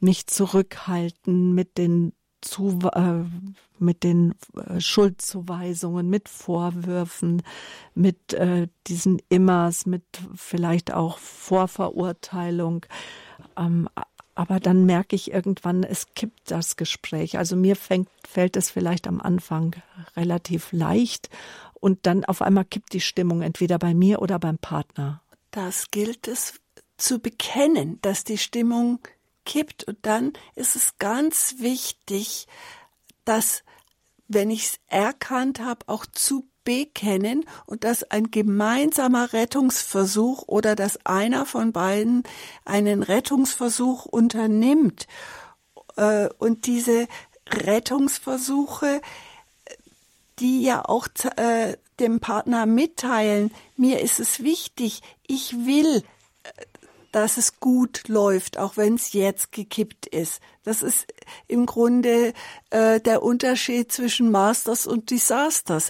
[SPEAKER 1] mich zurückhalten mit den zu, äh, mit den äh, Schuldzuweisungen, mit Vorwürfen, mit äh, diesen Immers, mit vielleicht auch Vorverurteilung. Ähm, aber dann merke ich irgendwann, es kippt das Gespräch. Also mir fängt, fällt es vielleicht am Anfang relativ leicht und dann auf einmal kippt die Stimmung entweder bei mir oder beim Partner.
[SPEAKER 2] Das gilt es zu bekennen, dass die Stimmung kippt und dann ist es ganz wichtig, dass wenn ich es erkannt habe, auch zu bekennen und dass ein gemeinsamer Rettungsversuch oder dass einer von beiden einen Rettungsversuch unternimmt. Äh, und diese Rettungsversuche, die ja auch äh, dem Partner mitteilen, mir ist es wichtig, ich will dass es gut läuft, auch wenn es jetzt gekippt ist. Das ist im Grunde äh, der Unterschied zwischen Masters und Disasters.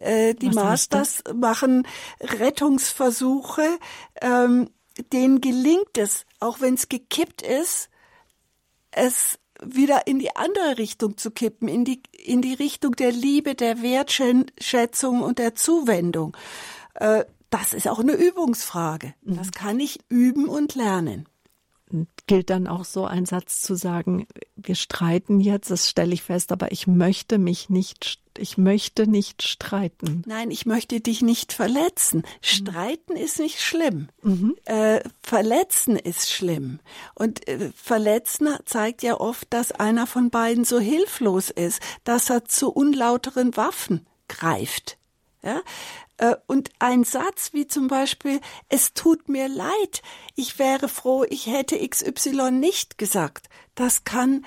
[SPEAKER 2] Äh, die Masters machen Rettungsversuche, ähm, denen gelingt es, auch wenn es gekippt ist, es wieder in die andere Richtung zu kippen, in die, in die Richtung der Liebe, der Wertschätzung und der Zuwendung. Äh, das ist auch eine Übungsfrage. Das mhm. kann ich üben und lernen.
[SPEAKER 1] Gilt dann auch so ein Satz zu sagen, wir streiten jetzt, das stelle ich fest, aber ich möchte mich nicht, ich möchte nicht streiten.
[SPEAKER 2] Nein, ich möchte dich nicht verletzen. Mhm. Streiten mhm. ist nicht schlimm. Mhm. Äh, verletzen ist schlimm. Und äh, verletzen zeigt ja oft, dass einer von beiden so hilflos ist, dass er zu unlauteren Waffen greift. Ja? Äh, und ein Satz wie zum Beispiel, es tut mir leid, ich wäre froh, ich hätte XY nicht gesagt, das kann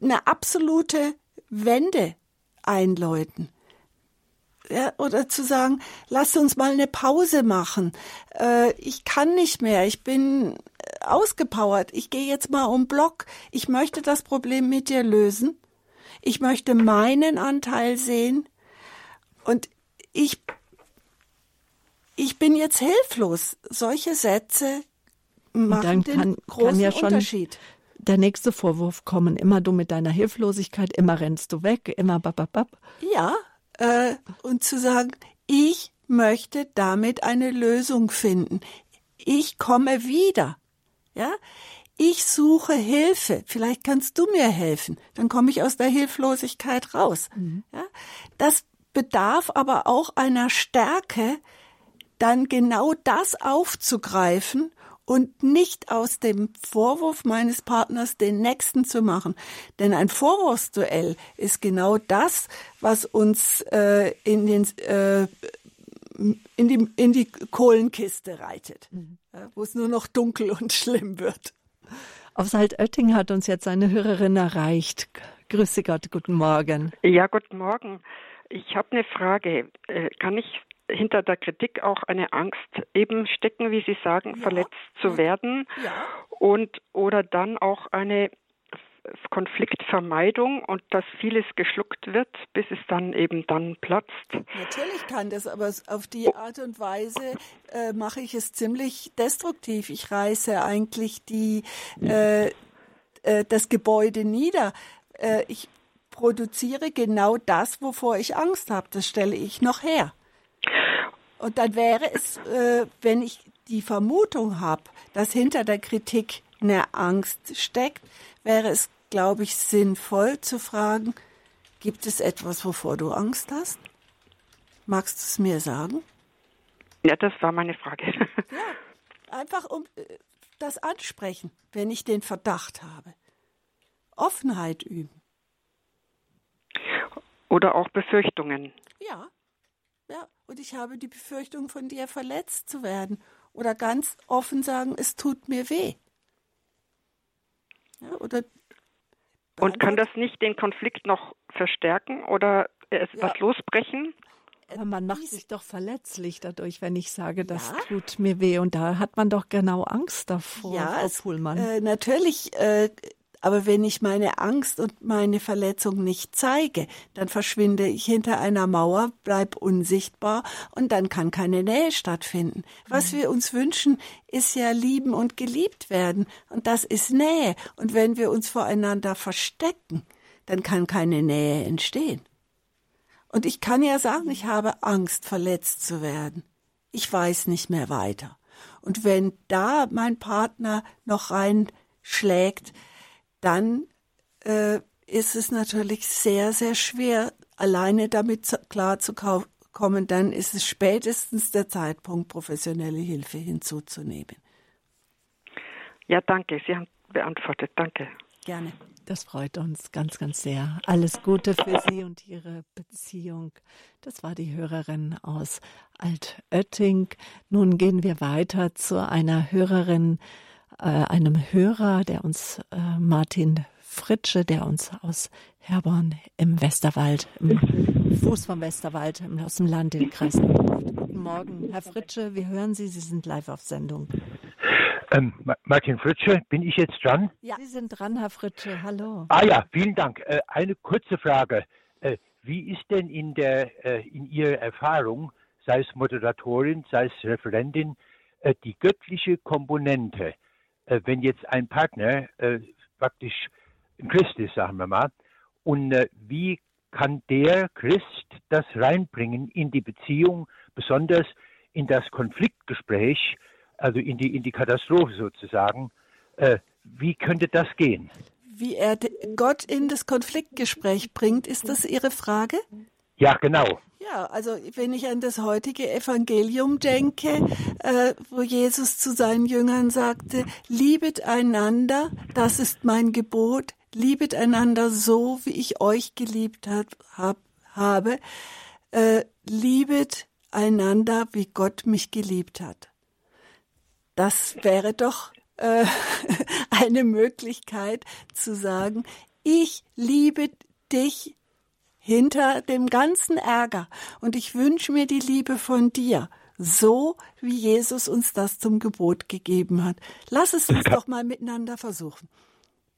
[SPEAKER 2] eine absolute Wende einläuten. Ja, oder zu sagen, lass uns mal eine Pause machen. Äh, ich kann nicht mehr, ich bin ausgepowert, ich gehe jetzt mal um Block. Ich möchte das Problem mit dir lösen. Ich möchte meinen Anteil sehen. Und ich ich bin jetzt hilflos. Solche Sätze machen den kann, großen kann ja Unterschied.
[SPEAKER 1] Der nächste Vorwurf kommen, immer du mit deiner Hilflosigkeit, immer rennst du weg, immer bababab.
[SPEAKER 2] Ja, äh, und zu sagen, ich möchte damit eine Lösung finden. Ich komme wieder. Ja, ich suche Hilfe. Vielleicht kannst du mir helfen. Dann komme ich aus der Hilflosigkeit raus. Mhm. Ja, das bedarf aber auch einer Stärke, dann genau das aufzugreifen und nicht aus dem Vorwurf meines Partners den nächsten zu machen. Denn ein Vorwurfsduell ist genau das, was uns äh, in, den, äh, in, die, in die Kohlenkiste reitet, mhm. äh, wo es nur noch dunkel und schlimm wird.
[SPEAKER 1] Auf Saltötting hat uns jetzt eine Hörerin erreicht. Grüße Gott, guten Morgen.
[SPEAKER 4] Ja, guten Morgen. Ich habe eine Frage. Äh, kann ich hinter der Kritik auch eine Angst eben stecken, wie Sie sagen, ja. verletzt zu werden ja. und oder dann auch eine Konfliktvermeidung und dass vieles geschluckt wird, bis es dann eben dann platzt.
[SPEAKER 2] Natürlich kann das, aber auf die Art und Weise äh, mache ich es ziemlich destruktiv. Ich reiße eigentlich die, äh, äh, das Gebäude nieder. Äh, ich produziere genau das, wovor ich Angst habe. Das stelle ich noch her. Und dann wäre es, äh, wenn ich die Vermutung habe, dass hinter der Kritik eine Angst steckt, wäre es, glaube ich, sinnvoll zu fragen, gibt es etwas, wovor du Angst hast? Magst du es mir sagen?
[SPEAKER 4] Ja, das war meine Frage. *laughs*
[SPEAKER 2] ja, einfach um äh, das ansprechen, wenn ich den Verdacht habe. Offenheit üben.
[SPEAKER 4] Oder auch Befürchtungen.
[SPEAKER 2] Ja, ja, und ich habe die Befürchtung, von dir verletzt zu werden. Oder ganz offen sagen, es tut mir weh. Ja, oder
[SPEAKER 4] Und kann das nicht den Konflikt noch verstärken oder etwas ja. losbrechen?
[SPEAKER 1] Aber man macht sich doch verletzlich dadurch, wenn ich sage, das ja. tut mir weh. Und da hat man doch genau Angst davor, ja, Frau Puhlmann.
[SPEAKER 2] Äh, natürlich äh, aber wenn ich meine Angst und meine Verletzung nicht zeige, dann verschwinde ich hinter einer Mauer, bleib unsichtbar und dann kann keine Nähe stattfinden. Was wir uns wünschen, ist ja lieben und geliebt werden. Und das ist Nähe. Und wenn wir uns voreinander verstecken, dann kann keine Nähe entstehen. Und ich kann ja sagen, ich habe Angst, verletzt zu werden. Ich weiß nicht mehr weiter. Und wenn da mein Partner noch reinschlägt, dann äh, ist es natürlich sehr, sehr schwer, alleine damit zu, klar zu kommen. Dann ist es spätestens der Zeitpunkt, professionelle Hilfe hinzuzunehmen.
[SPEAKER 4] Ja, danke. Sie haben beantwortet. Danke.
[SPEAKER 2] Gerne.
[SPEAKER 1] Das freut uns ganz, ganz sehr. Alles Gute für Sie und Ihre Beziehung. Das war die Hörerin aus Altötting. Nun gehen wir weiter zu einer Hörerin, äh, einem Hörer, der uns, äh, Martin Fritsche, der uns aus Herborn im Westerwald, im Fuß vom Westerwald, aus dem Land in Kreis Guten Morgen, Herr Fritsche, wir hören Sie, Sie sind live auf Sendung.
[SPEAKER 5] Ähm, Martin Fritsche, bin ich jetzt dran?
[SPEAKER 1] Ja, Sie sind dran, Herr Fritsche, hallo.
[SPEAKER 5] Ah ja, vielen Dank. Äh, eine kurze Frage. Äh, wie ist denn in, der, äh, in Ihrer Erfahrung, sei es Moderatorin, sei es Referentin, äh, die göttliche Komponente äh, wenn jetzt ein Partner äh, praktisch ein Christ ist, sagen wir mal, und äh, wie kann der Christ das reinbringen in die Beziehung, besonders in das Konfliktgespräch, also in die, in die Katastrophe sozusagen. Äh, wie könnte das gehen?
[SPEAKER 2] Wie er Gott in das Konfliktgespräch bringt, ist das Ihre Frage?
[SPEAKER 5] Ja, genau.
[SPEAKER 2] Ja, also wenn ich an das heutige Evangelium denke, äh, wo Jesus zu seinen Jüngern sagte, liebet einander, das ist mein Gebot, liebet einander so, wie ich euch geliebt hab, hab, habe, äh, liebet einander, wie Gott mich geliebt hat. Das wäre doch äh, *laughs* eine Möglichkeit zu sagen, ich liebe dich hinter dem ganzen Ärger. Und ich wünsche mir die Liebe von dir, so wie Jesus uns das zum Gebot gegeben hat. Lass es uns doch mal miteinander versuchen.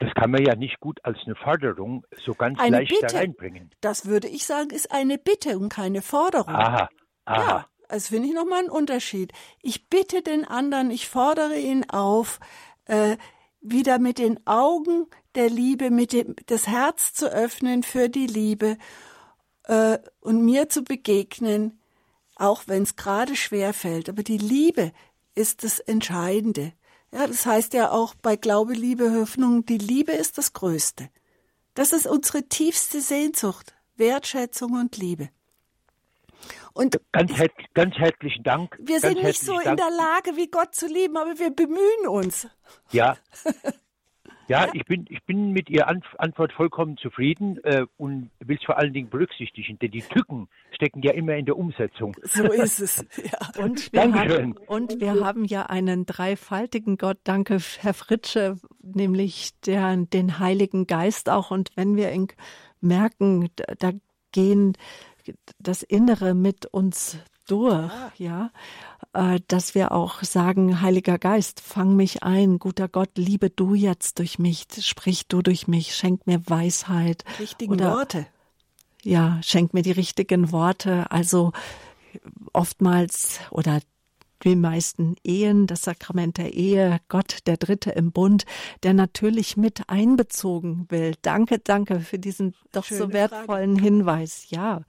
[SPEAKER 5] Das kann man ja nicht gut als eine Forderung so ganz eine leicht Bitte. da reinbringen.
[SPEAKER 2] Das würde ich sagen, ist eine Bitte und keine Forderung.
[SPEAKER 5] Aha, aha. Ja,
[SPEAKER 2] das finde ich nochmal einen Unterschied. Ich bitte den anderen, ich fordere ihn auf, äh, wieder mit den Augen der Liebe, mit dem, das Herz zu öffnen für die Liebe äh, und mir zu begegnen, auch wenn es gerade schwer fällt. Aber die Liebe ist das Entscheidende. Ja, das heißt ja auch bei Glaube, Liebe, Hoffnung, die Liebe ist das Größte. Das ist unsere tiefste Sehnsucht, Wertschätzung und Liebe.
[SPEAKER 5] Und ganz, herzlichen Dank.
[SPEAKER 2] Wir sind nicht so Dank. in der Lage, wie Gott zu lieben, aber wir bemühen uns.
[SPEAKER 5] Ja. *laughs* Ja, ich bin, ich bin mit Ihrer Antwort vollkommen zufrieden äh, und will es vor allen Dingen berücksichtigen, denn die Tücken stecken ja immer in der Umsetzung.
[SPEAKER 2] So ist es. *laughs* Ja.
[SPEAKER 1] Und, wir Dankeschön. haben, und wir haben ja einen dreifaltigen Gott, danke Herr Fritsche, nämlich der, den Heiligen Geist auch. Und wenn wir merken, da gehen das Innere mit uns durch, ja, äh, dass wir auch sagen, Heiliger Geist, fang mich ein, guter Gott, liebe du jetzt durch mich, sprich du durch mich, schenk mir Weisheit.
[SPEAKER 2] Richtigen Oder, Worte.
[SPEAKER 1] Ja, schenk mir die richtigen Worte. Also oftmals oder die meisten Ehen, das Sakrament der Ehe, Gott, der Dritte im Bund, der natürlich mit einbezogen will. Danke, danke für diesen doch Schöne so wertvollen Frage. Hinweis. Ja,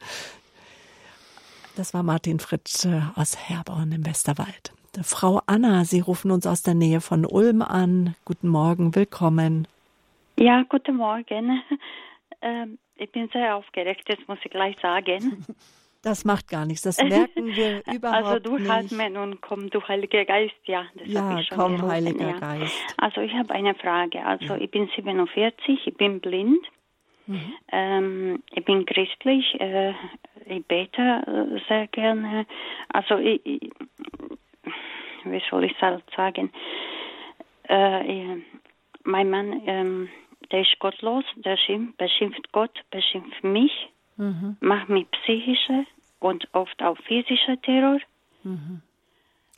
[SPEAKER 1] das war Martin Fritsch aus Herborn im Westerwald. Frau Anna, Sie rufen uns aus der Nähe von Ulm an. Guten Morgen, willkommen.
[SPEAKER 6] Ja, guten Morgen. *laughs* Ähm, ich bin sehr aufgeregt, das muss ich gleich sagen. *laughs*
[SPEAKER 1] Das macht gar nichts, das *laughs* merken wir also überhaupt
[SPEAKER 6] Also
[SPEAKER 1] du
[SPEAKER 6] halt mir nun, komm du Heiliger Geist, ja. Das
[SPEAKER 1] ja,
[SPEAKER 6] ich schon
[SPEAKER 1] komm
[SPEAKER 6] gerufen,
[SPEAKER 1] Heiliger
[SPEAKER 6] ja.
[SPEAKER 1] Geist.
[SPEAKER 6] Also ich habe eine Frage. Also ich bin 47, ich bin blind. Mhm. Ähm, ich bin christlich, äh, ich bete äh, sehr gerne. Also ich, ich, wie soll ich das sagen? Äh, ich, mein Mann ähm, der ist gottlos, der beschimpft Gott, beschimpft mich, mhm. macht mich psychische und oft auch physischer Terror. Mhm.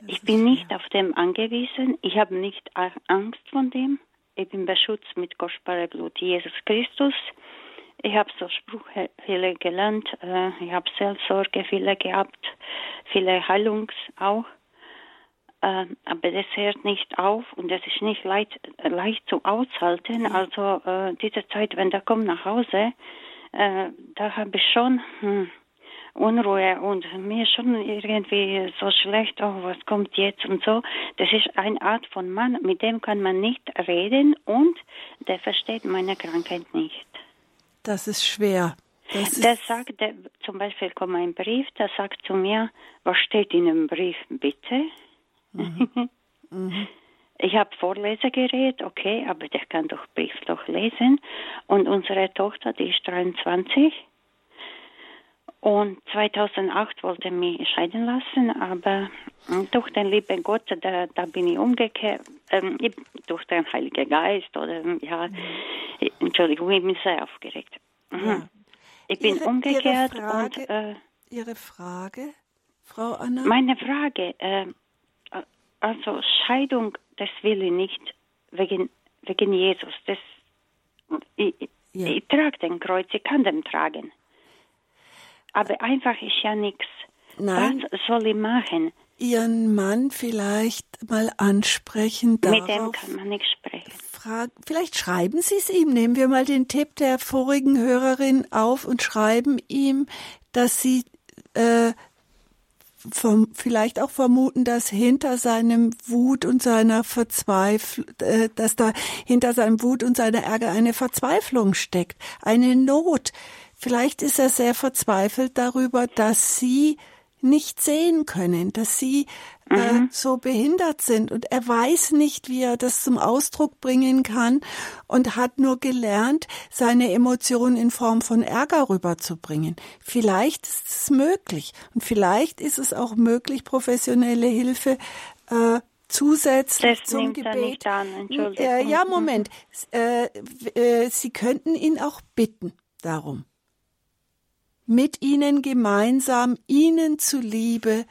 [SPEAKER 6] Ich bin nicht auf dem angewiesen. Ich habe nicht Angst von dem. Ich bin beschützt mit kostbarem Blut Jesus Christus. Ich habe so Sprüche viele gelernt. Äh, ich habe Seelsorge viele gehabt, viele Heilungs auch. Äh, aber das hört nicht auf und das ist nicht leicht, leicht zu aushalten. Also äh, diese Zeit, wenn der kommt nach Hause, da habe ich schon hm, Unruhe und mir schon irgendwie so schlecht, oh, was kommt jetzt und so. Das ist eine Art von Mann, mit dem kann man nicht reden und der versteht meine Krankheit nicht.
[SPEAKER 2] Das ist schwer.
[SPEAKER 6] Das der sagt, der, zum Beispiel kommt ein Brief, der sagt zu mir, was steht in dem Brief, bitte? Mhm. *laughs* mhm. Ich habe Vorlesegerät, okay, aber der kann doch Brief doch lesen. Und unsere Tochter, die ist 23, und 2008 wollte mich scheiden lassen, aber durch den lieben Gott, da, da bin ich umgekehrt, ähm, durch den Heiligen Geist oder ja, mhm. Entschuldigung, ich bin sehr aufgeregt. Mhm. Ja. Ich bin Ihre, umgekehrt
[SPEAKER 2] Ihre Frage,
[SPEAKER 6] und äh,
[SPEAKER 2] Ihre Frage, Frau Anna?
[SPEAKER 6] Meine Frage, äh, also Scheidung, das will ich nicht wegen wegen Jesus. Das ich, ja. ich trage den Kreuz, ich kann den tragen. Aber einfach ist ja nichts.
[SPEAKER 2] Nein.
[SPEAKER 6] Was soll ich machen?
[SPEAKER 2] Ihren Mann vielleicht mal ansprechen.
[SPEAKER 6] Darauf Mit dem kann man nicht sprechen.
[SPEAKER 2] Frag, vielleicht schreiben Sie es ihm. Nehmen wir mal den Tipp der vorigen Hörerin auf und schreiben ihm, dass Sie äh, vom, vielleicht auch vermuten, dass hinter seinem Wut und seiner Verzweiflung, äh, dass da hinter seinem Wut und seiner Ärger eine Verzweiflung steckt, eine Not, Vielleicht ist er sehr verzweifelt darüber, dass sie nicht sehen können, dass sie äh, mhm. so behindert sind und er weiß nicht, wie er das zum Ausdruck bringen kann und hat nur gelernt, seine Emotionen in Form von Ärger rüberzubringen. Vielleicht ist es möglich und vielleicht ist es auch möglich, professionelle Hilfe äh, zusätzlich
[SPEAKER 6] das
[SPEAKER 2] zum Gebet.
[SPEAKER 6] An,
[SPEAKER 2] äh, ja, Moment. Äh, äh, Sie könnten ihn auch bitten darum mit ihnen gemeinsam, ihnen zuliebe,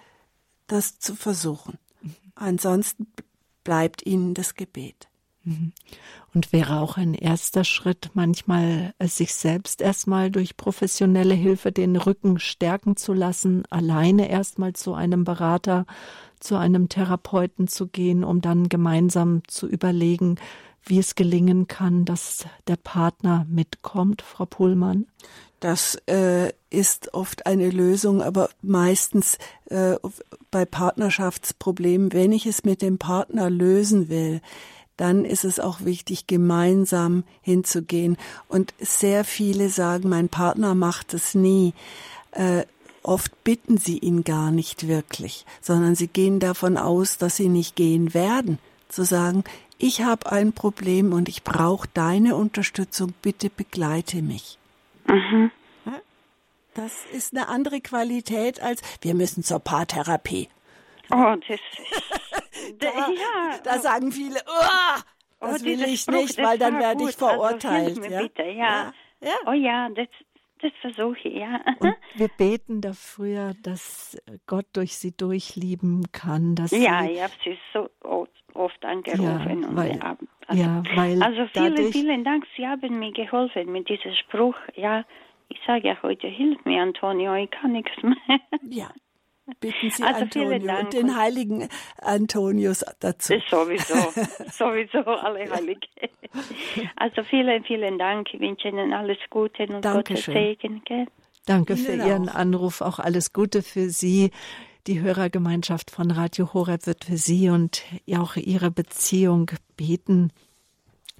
[SPEAKER 2] das zu versuchen. Ansonsten bleibt ihnen das Gebet.
[SPEAKER 1] Mhm. Und wäre auch ein erster Schritt, manchmal äh, sich selbst erstmal durch professionelle Hilfe den Rücken stärken zu lassen, alleine erstmal zu einem Berater, zu einem Therapeuten zu gehen, um dann gemeinsam zu überlegen, wie es gelingen kann, dass der Partner mitkommt, Frau Puhlmann?
[SPEAKER 2] Das äh, ist oft eine Lösung, aber meistens äh, bei Partnerschaftsproblemen, wenn ich es mit dem Partner lösen will, dann ist es auch wichtig, gemeinsam hinzugehen. Und sehr viele sagen, mein Partner macht es nie. Äh, oft bitten sie ihn gar nicht wirklich, sondern sie gehen davon aus, dass sie nicht gehen werden. Zu sagen, ich habe ein Problem und ich brauche deine Unterstützung, bitte begleite mich. Mhm. Das ist eine andere Qualität als wir müssen zur Paartherapie.
[SPEAKER 6] Oh, das, *laughs*
[SPEAKER 2] da, ja. da sagen viele, oh, das oh, will ich Spruch, nicht, weil dann werde ich also verurteilt.
[SPEAKER 6] Also, ja? Bitte, ja. ja. Oh ja, das, das versuche ich, ja.
[SPEAKER 1] Und wir beten dafür, dass Gott durch sie durchlieben kann. Dass
[SPEAKER 6] ja,
[SPEAKER 1] sie,
[SPEAKER 6] ich habe sie so oft angerufen.
[SPEAKER 1] Ja, weil, also,
[SPEAKER 6] ja,
[SPEAKER 1] weil
[SPEAKER 6] also vielen, dadurch, vielen Dank. Sie haben mir geholfen mit diesem Spruch. Ja, ich sage ja heute, hilf mir, Antonio, ich kann nichts mehr.
[SPEAKER 2] Ja. Bitten Sie also Antonio und den heiligen Antonius dazu.
[SPEAKER 6] Sowieso, *laughs* sowieso alle Heilige. Also vielen, vielen Dank. Ich wünsche Ihnen alles Gute und Dankeschön. Gottes Segen. Gell?
[SPEAKER 1] Danke Ihnen für Ihren auch. Anruf. Auch alles Gute für Sie. Die Hörergemeinschaft von Radio Horeb wird für Sie und auch Ihre Beziehung beten.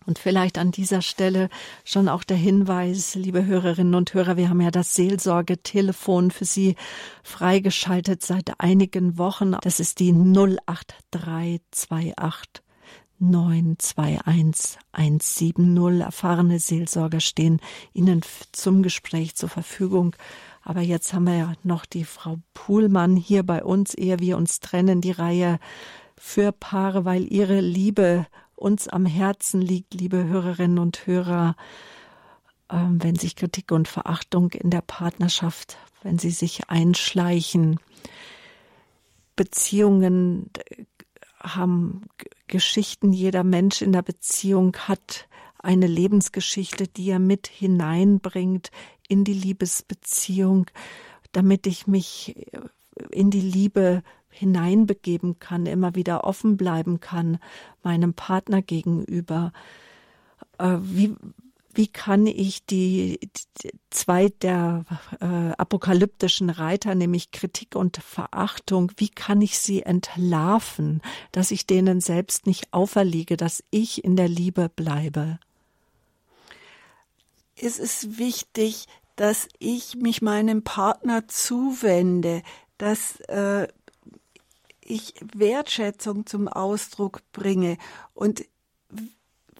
[SPEAKER 1] Und vielleicht an dieser Stelle schon auch der Hinweis, liebe Hörerinnen und Hörer, wir haben ja das Seelsorgetelefon für Sie freigeschaltet seit einigen Wochen. Das ist die 08328 921 170. Erfahrene Seelsorger stehen Ihnen zum Gespräch zur Verfügung. Aber jetzt haben wir ja noch die Frau Puhlmann hier bei uns, ehe wir uns trennen, die Reihe für Paare, weil ihre Liebe uns am Herzen liegt, liebe Hörerinnen und Hörer, ähm, wenn sich Kritik und Verachtung in der Partnerschaft, wenn sie sich einschleichen. Beziehungen haben Geschichten, jeder Mensch in der Beziehung hat eine Lebensgeschichte, die er mit hineinbringt in die Liebesbeziehung, damit ich mich in die Liebe hineinbegeben kann, immer wieder offen bleiben kann meinem Partner gegenüber. Äh, wie, wie kann ich die, die zwei der äh, apokalyptischen Reiter, nämlich Kritik und Verachtung, wie kann ich sie entlarven, dass ich denen selbst nicht auferliege, dass ich in der Liebe bleibe?
[SPEAKER 2] Es ist wichtig, dass ich mich meinem Partner zuwende, dass äh, ich Wertschätzung zum Ausdruck bringe. Und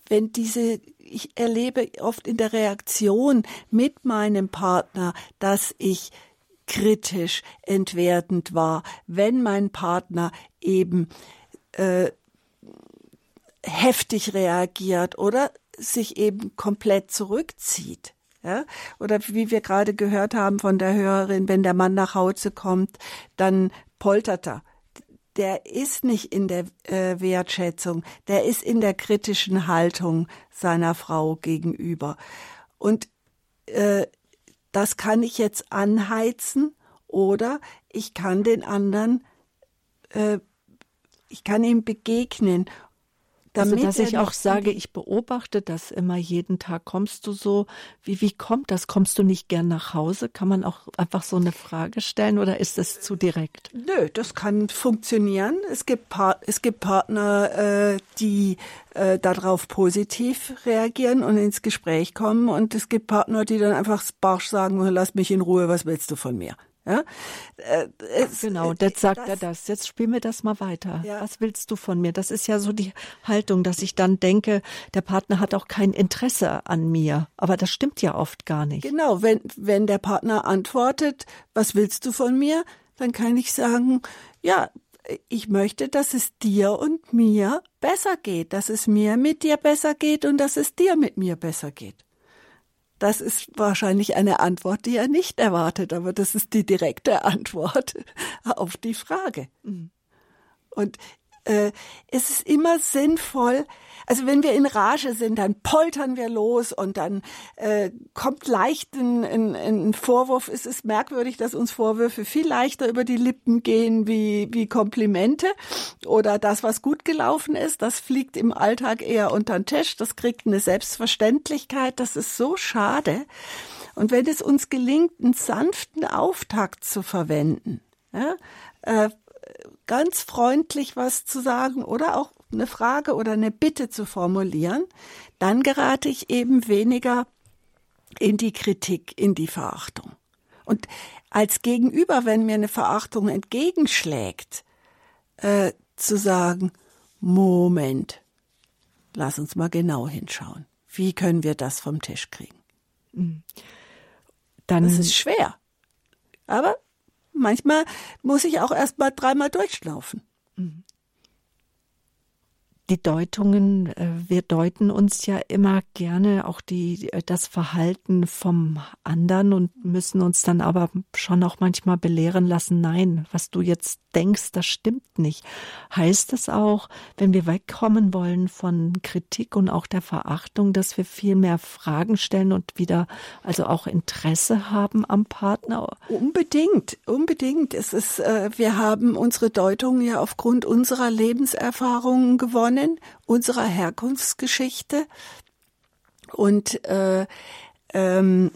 [SPEAKER 2] wenn diese, ich erlebe oft in der Reaktion mit meinem Partner, dass ich kritisch, entwertend war, wenn mein Partner eben äh, heftig reagiert oder sich eben komplett zurückzieht. Ja? Oder wie wir gerade gehört haben von der Hörerin, wenn der Mann nach Hause kommt, dann poltert er. Der ist nicht in der äh, Wertschätzung, der ist in der kritischen Haltung seiner Frau gegenüber. Und äh, das kann ich jetzt anheizen oder ich kann den anderen, äh, ich kann ihm begegnen
[SPEAKER 1] damit also, dass ich auch sage, ich beobachte das immer jeden Tag. Kommst du so, wie, wie kommt das? Kommst du nicht gern nach Hause? Kann man auch einfach so eine Frage stellen oder ist das zu direkt?
[SPEAKER 2] Nö, das kann funktionieren. Es gibt, Part, es gibt Partner, äh, die äh, darauf positiv reagieren und ins Gespräch kommen und es gibt Partner, die dann einfach barsch sagen, lass mich in Ruhe, was willst du von mir? Ja?
[SPEAKER 1] Äh, es, genau, jetzt sagt das, er das. Jetzt spiel mir das mal weiter. Ja. Was willst du von mir? Das ist ja so die Haltung, dass ich dann denke, der Partner hat auch kein Interesse an mir. Aber das stimmt ja oft gar nicht.
[SPEAKER 2] Genau, wenn, wenn der Partner antwortet, was willst du von mir? Dann kann ich sagen, ja, ich möchte, dass es dir und mir besser geht, dass es mir mit dir besser geht und dass es dir mit mir besser geht. Das ist wahrscheinlich eine Antwort, die er nicht erwartet, aber das ist die direkte Antwort *laughs* auf die Frage. Mhm. Und äh, es ist immer sinnvoll, also wenn wir in Rage sind, dann poltern wir los und dann äh, kommt leicht ein, ein, ein Vorwurf. Es ist merkwürdig, dass uns Vorwürfe viel leichter über die Lippen gehen wie, wie Komplimente oder das, was gut gelaufen ist. Das fliegt im Alltag eher unter den Tisch. Das kriegt eine Selbstverständlichkeit. Das ist so schade. Und wenn es uns gelingt, einen sanften Auftakt zu verwenden, ja, äh, ganz freundlich was zu sagen oder auch eine Frage oder eine Bitte zu formulieren, dann gerate ich eben weniger in die Kritik, in die Verachtung. Und als Gegenüber, wenn mir eine Verachtung entgegenschlägt, äh, zu sagen, Moment, lass uns mal genau hinschauen. Wie können wir das vom Tisch kriegen? Mhm. Dann das ist schwer. Aber manchmal muss ich auch erst mal dreimal durchlaufen. Mhm
[SPEAKER 1] die Deutungen, äh, wir deuten uns ja immer gerne auch die, äh, das Verhalten vom anderen und müssen uns dann aber schon auch manchmal belehren lassen, nein, was du jetzt denkst, das stimmt nicht. Heißt es auch, wenn wir wegkommen wollen von Kritik und auch der Verachtung, dass wir viel mehr Fragen stellen und wieder also auch Interesse haben am Partner?
[SPEAKER 2] Unbedingt, unbedingt. Es ist, äh, wir haben unsere Deutungen ja aufgrund unserer Lebenserfahrungen gewonnen Lernen unserer Herkunftsgeschichte. Und äh, ähm,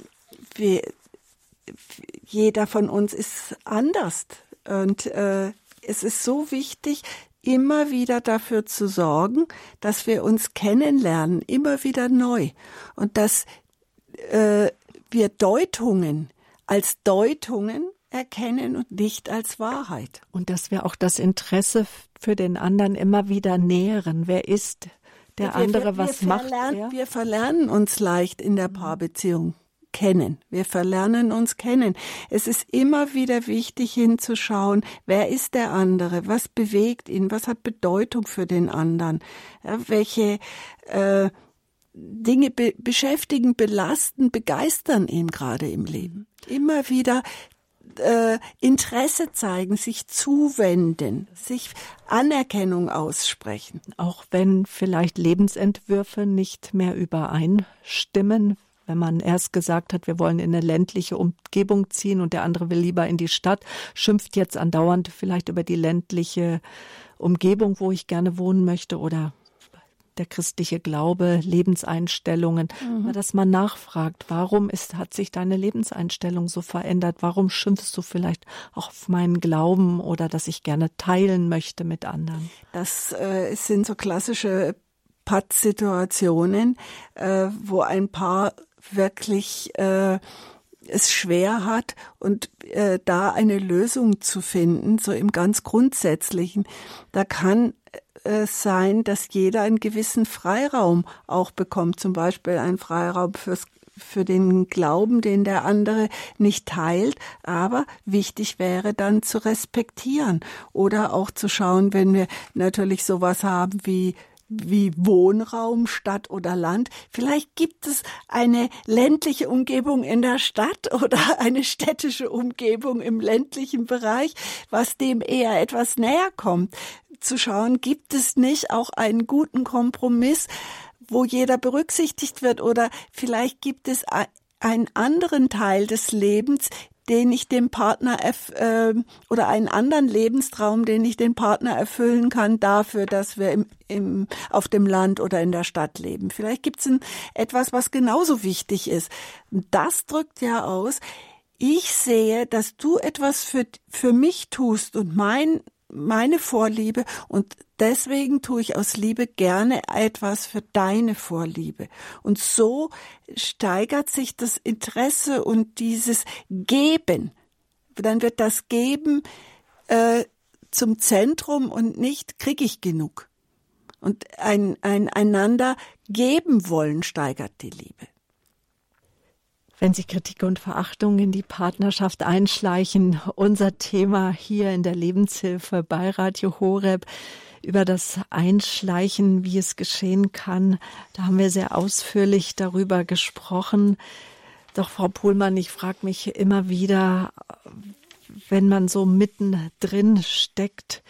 [SPEAKER 2] wir, jeder von uns ist anders. Und äh, es ist so wichtig, immer wieder dafür zu sorgen, dass wir uns kennenlernen, immer wieder neu. Und dass äh, wir Deutungen als Deutungen erkennen und nicht als Wahrheit.
[SPEAKER 1] Und dass wir auch das Interesse für den anderen immer wieder nähren. Wer ist der wir, andere? Wir, was
[SPEAKER 2] wir
[SPEAKER 1] macht
[SPEAKER 2] er? Wir verlernen uns leicht in der Paarbeziehung. kennen. Wir verlernen uns kennen. Es ist immer wieder wichtig hinzuschauen, wer ist der andere, was bewegt ihn, was hat Bedeutung für den anderen, ja, welche äh, Dinge be beschäftigen, belasten, begeistern ihn gerade im Leben. Immer wieder äh, Interesse zeigen, sich zuwenden, sich Anerkennung aussprechen.
[SPEAKER 1] Auch wenn vielleicht Lebensentwürfe nicht mehr übereinstimmen, wenn man erst gesagt hat, wir wollen in eine ländliche Umgebung ziehen und der andere will lieber in die Stadt, schimpft jetzt andauernd vielleicht über die ländliche Umgebung, wo ich gerne wohnen möchte oder der christliche Glaube, Lebenseinstellungen, mhm. dass man nachfragt, warum ist, hat sich deine Lebenseinstellung so verändert? Warum schimpfst du vielleicht auch auf meinen Glauben oder dass ich gerne teilen möchte mit anderen?
[SPEAKER 2] Das äh, sind so klassische Pattsituationen, äh, wo ein Paar wirklich äh, es schwer hat und äh, da eine Lösung zu finden, so im ganz Grundsätzlichen, da kann äh, sein, dass jeder einen gewissen Freiraum auch bekommt, zum Beispiel einen Freiraum fürs für den Glauben, den der andere nicht teilt, aber wichtig wäre dann zu respektieren oder auch zu schauen, wenn wir natürlich sowas haben wie wie Wohnraum, Stadt oder Land. Vielleicht gibt es eine ländliche Umgebung in der Stadt oder *laughs* eine städtische Umgebung im ländlichen Bereich, was dem eher etwas näher kommt. Zu schauen, gibt es nicht auch einen guten Kompromiss, wo jeder berücksichtigt wird oder vielleicht gibt es einen anderen Teil des Lebens, den ich dem Partner äh, oder einen anderen Lebenstraum, den ich den Partner erfüllen kann, dafür, dass wir im, im, auf dem Land oder in der Stadt leben. Vielleicht gibt es etwas, was genauso wichtig ist. Das drückt ja aus, ich sehe, dass du etwas für, für mich tust und mein meine Vorliebe und deswegen tue ich aus Liebe gerne etwas für deine Vorliebe. Und so steigert sich das Interesse und dieses Geben. Dann wird das Geben äh, zum Zentrum und nicht krieg ich genug. Und ein, ein einander geben wollen steigert die Liebe.
[SPEAKER 1] Wenn sich Kritik und Verachtung in die Partnerschaft einschleichen, unser Thema hier in der Lebenshilfe bei Radio Horeb über das Einschleichen, wie es geschehen kann. Da haben wir sehr ausführlich darüber gesprochen. Doch Frau Pohlmann, ich frage mich immer wieder, wenn man so mittendrin steckt,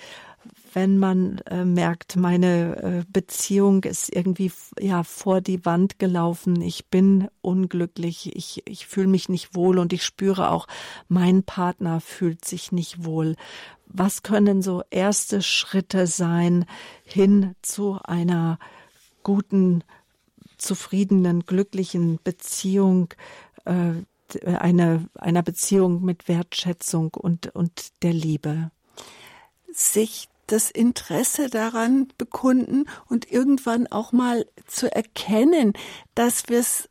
[SPEAKER 1] wenn man äh, merkt, meine äh, Beziehung ist irgendwie ja vor die Wand gelaufen, ich bin unglücklich, ich, ich fühle mich nicht wohl und ich spüre auch, mein Partner fühlt sich nicht wohl. Was können so erste Schritte sein hin zu einer guten, zufriedenen, glücklichen Beziehung? Äh, eine, einer Beziehung mit Wertschätzung und, und der Liebe.
[SPEAKER 2] Sich das Interesse daran bekunden und irgendwann auch mal zu erkennen, dass wir es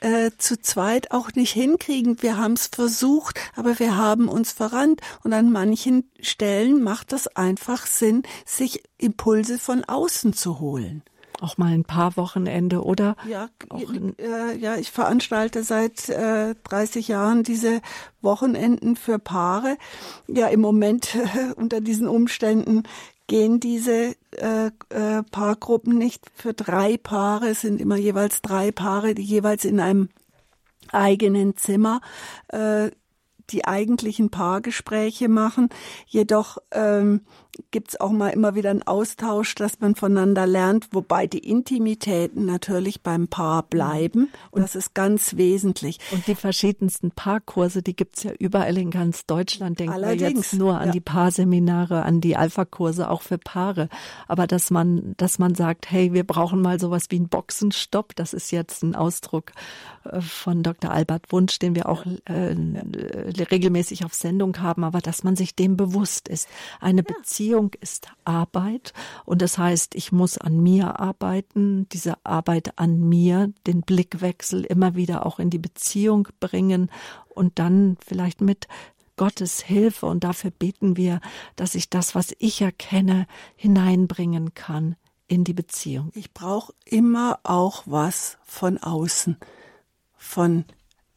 [SPEAKER 2] äh, äh, zu zweit auch nicht hinkriegen. Wir haben es versucht, aber wir haben uns verrannt. Und an manchen Stellen macht es einfach Sinn, sich Impulse von außen zu holen
[SPEAKER 1] auch mal ein paar Wochenende oder?
[SPEAKER 2] Ja, äh, ja, ich veranstalte seit äh, 30 Jahren diese Wochenenden für Paare. Ja, im Moment äh, *laughs* unter diesen Umständen gehen diese äh, äh, Paargruppen nicht für drei Paare, es sind immer jeweils drei Paare, die jeweils in einem eigenen Zimmer äh, die eigentlichen Paargespräche machen. Jedoch ähm, gibt es auch mal immer wieder einen Austausch, dass man voneinander lernt, wobei die Intimitäten natürlich beim Paar bleiben. Und das ist ganz wesentlich.
[SPEAKER 1] Und die verschiedensten Paarkurse, die gibt's ja überall in ganz Deutschland. Denken Allerdings, wir jetzt nur an ja. die Paarseminare, an die Alpha-Kurse, auch für Paare. Aber dass man, dass man sagt, hey, wir brauchen mal sowas wie einen Boxenstopp, das ist jetzt ein Ausdruck äh, von Dr. Albert Wunsch, den wir auch äh, regelmäßig auf Sendung haben, aber dass man sich dem bewusst ist. Eine ja. Beziehung ist Arbeit und das heißt, ich muss an mir arbeiten, diese Arbeit an mir, den Blickwechsel immer wieder auch in die Beziehung bringen und dann vielleicht mit Gottes Hilfe und dafür beten wir, dass ich das, was ich erkenne, hineinbringen kann in die Beziehung.
[SPEAKER 2] Ich brauche immer auch was von außen, von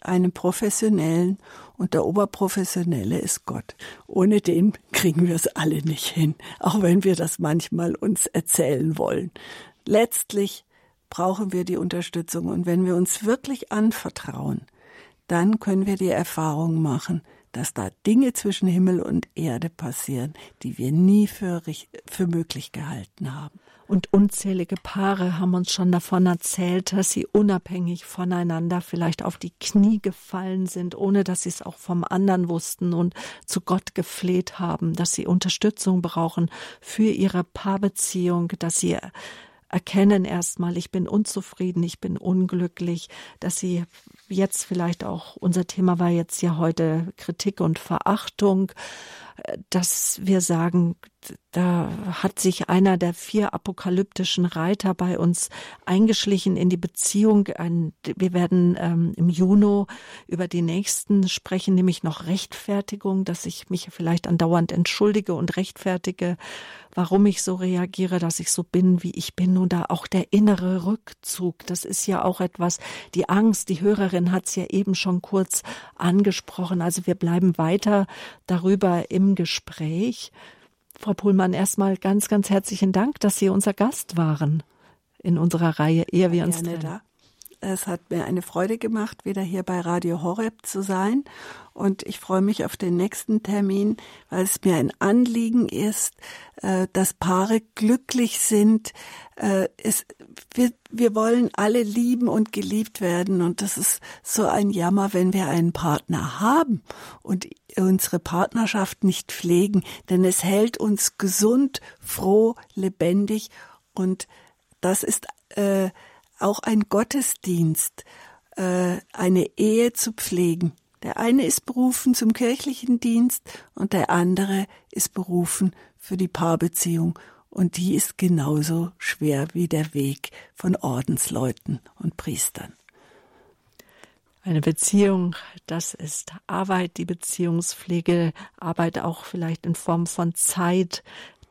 [SPEAKER 2] einen professionellen und der Oberprofessionelle ist Gott. Ohne den kriegen wir es alle nicht hin, auch wenn wir das manchmal uns erzählen wollen. Letztlich brauchen wir die Unterstützung und wenn wir uns wirklich anvertrauen, dann können wir die Erfahrung machen, dass da Dinge zwischen Himmel und Erde passieren, die wir nie für, für möglich gehalten haben.
[SPEAKER 1] Und unzählige Paare haben uns schon davon erzählt, dass sie unabhängig voneinander vielleicht auf die Knie gefallen sind, ohne dass sie es auch vom anderen wussten und zu Gott gefleht haben, dass sie Unterstützung brauchen für ihre Paarbeziehung, dass sie erkennen erstmal, ich bin unzufrieden, ich bin unglücklich, dass sie jetzt vielleicht auch, unser Thema war jetzt ja heute Kritik und Verachtung, dass wir sagen, da hat sich einer der vier apokalyptischen Reiter bei uns eingeschlichen in die Beziehung. wir werden ähm, im Juni über die nächsten sprechen, nämlich noch Rechtfertigung, dass ich mich vielleicht andauernd entschuldige und rechtfertige, warum ich so reagiere, dass ich so bin, wie ich bin. Und da auch der innere Rückzug, das ist ja auch etwas, die Angst, die Hörerin hat es ja eben schon kurz angesprochen. Also wir bleiben weiter darüber im Gespräch. Frau Puhlmann, erstmal ganz, ganz herzlichen Dank, dass Sie unser Gast waren in unserer Reihe, ehe wir uns trennen. Da.
[SPEAKER 2] Es hat mir eine Freude gemacht, wieder hier bei Radio Horeb zu sein. Und ich freue mich auf den nächsten Termin, weil es mir ein Anliegen ist, äh, dass Paare glücklich sind. Äh, es, wir, wir wollen alle lieben und geliebt werden. Und das ist so ein Jammer, wenn wir einen Partner haben und unsere Partnerschaft nicht pflegen. Denn es hält uns gesund, froh, lebendig. Und das ist äh, auch ein Gottesdienst, äh, eine Ehe zu pflegen. Der eine ist berufen zum kirchlichen Dienst und der andere ist berufen für die Paarbeziehung. Und die ist genauso schwer wie der Weg von Ordensleuten und Priestern.
[SPEAKER 1] Eine Beziehung, das ist Arbeit, die Beziehungspflege, Arbeit auch vielleicht in Form von Zeit,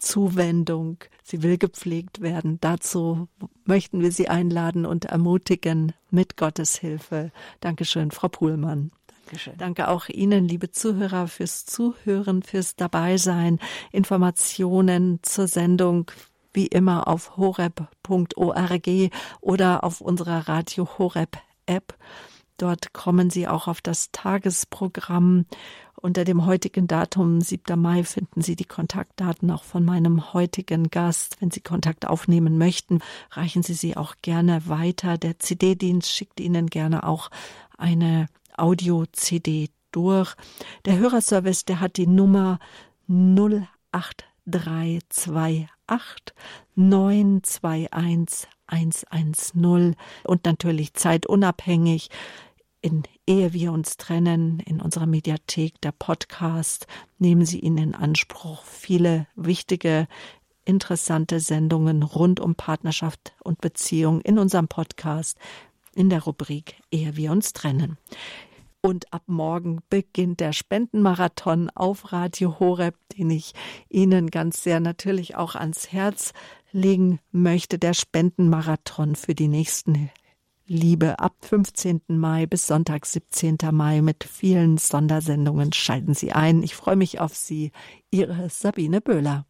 [SPEAKER 1] Zuwendung. Sie will gepflegt werden. Dazu möchten wir Sie einladen und ermutigen mit Gottes Hilfe. Dankeschön, Frau Puhlmann. Dankeschön. Danke auch Ihnen, liebe Zuhörer, fürs Zuhören, fürs Dabeisein. Informationen zur Sendung wie immer auf horeb.org oder auf unserer Radio Horeb App. Dort kommen Sie auch auf das Tagesprogramm unter dem heutigen Datum, 7. Mai, finden Sie die Kontaktdaten auch von meinem heutigen Gast. Wenn Sie Kontakt aufnehmen möchten, reichen Sie sie auch gerne weiter. Der CD-Dienst schickt Ihnen gerne auch eine Audio-CD durch. Der Hörerservice, der hat die Nummer 08328 921 110 und natürlich zeitunabhängig in Ehe wir uns trennen, in unserer Mediathek, der Podcast, nehmen Sie ihn in Anspruch. Viele wichtige, interessante Sendungen rund um Partnerschaft und Beziehung in unserem Podcast in der Rubrik Ehe wir uns trennen. Und ab morgen beginnt der Spendenmarathon auf Radio Horeb, den ich Ihnen ganz sehr natürlich auch ans Herz legen möchte. Der Spendenmarathon für die nächsten Liebe ab 15. Mai bis Sonntag 17. Mai mit vielen Sondersendungen. Schalten Sie ein. Ich freue mich auf Sie. Ihre Sabine Böhler.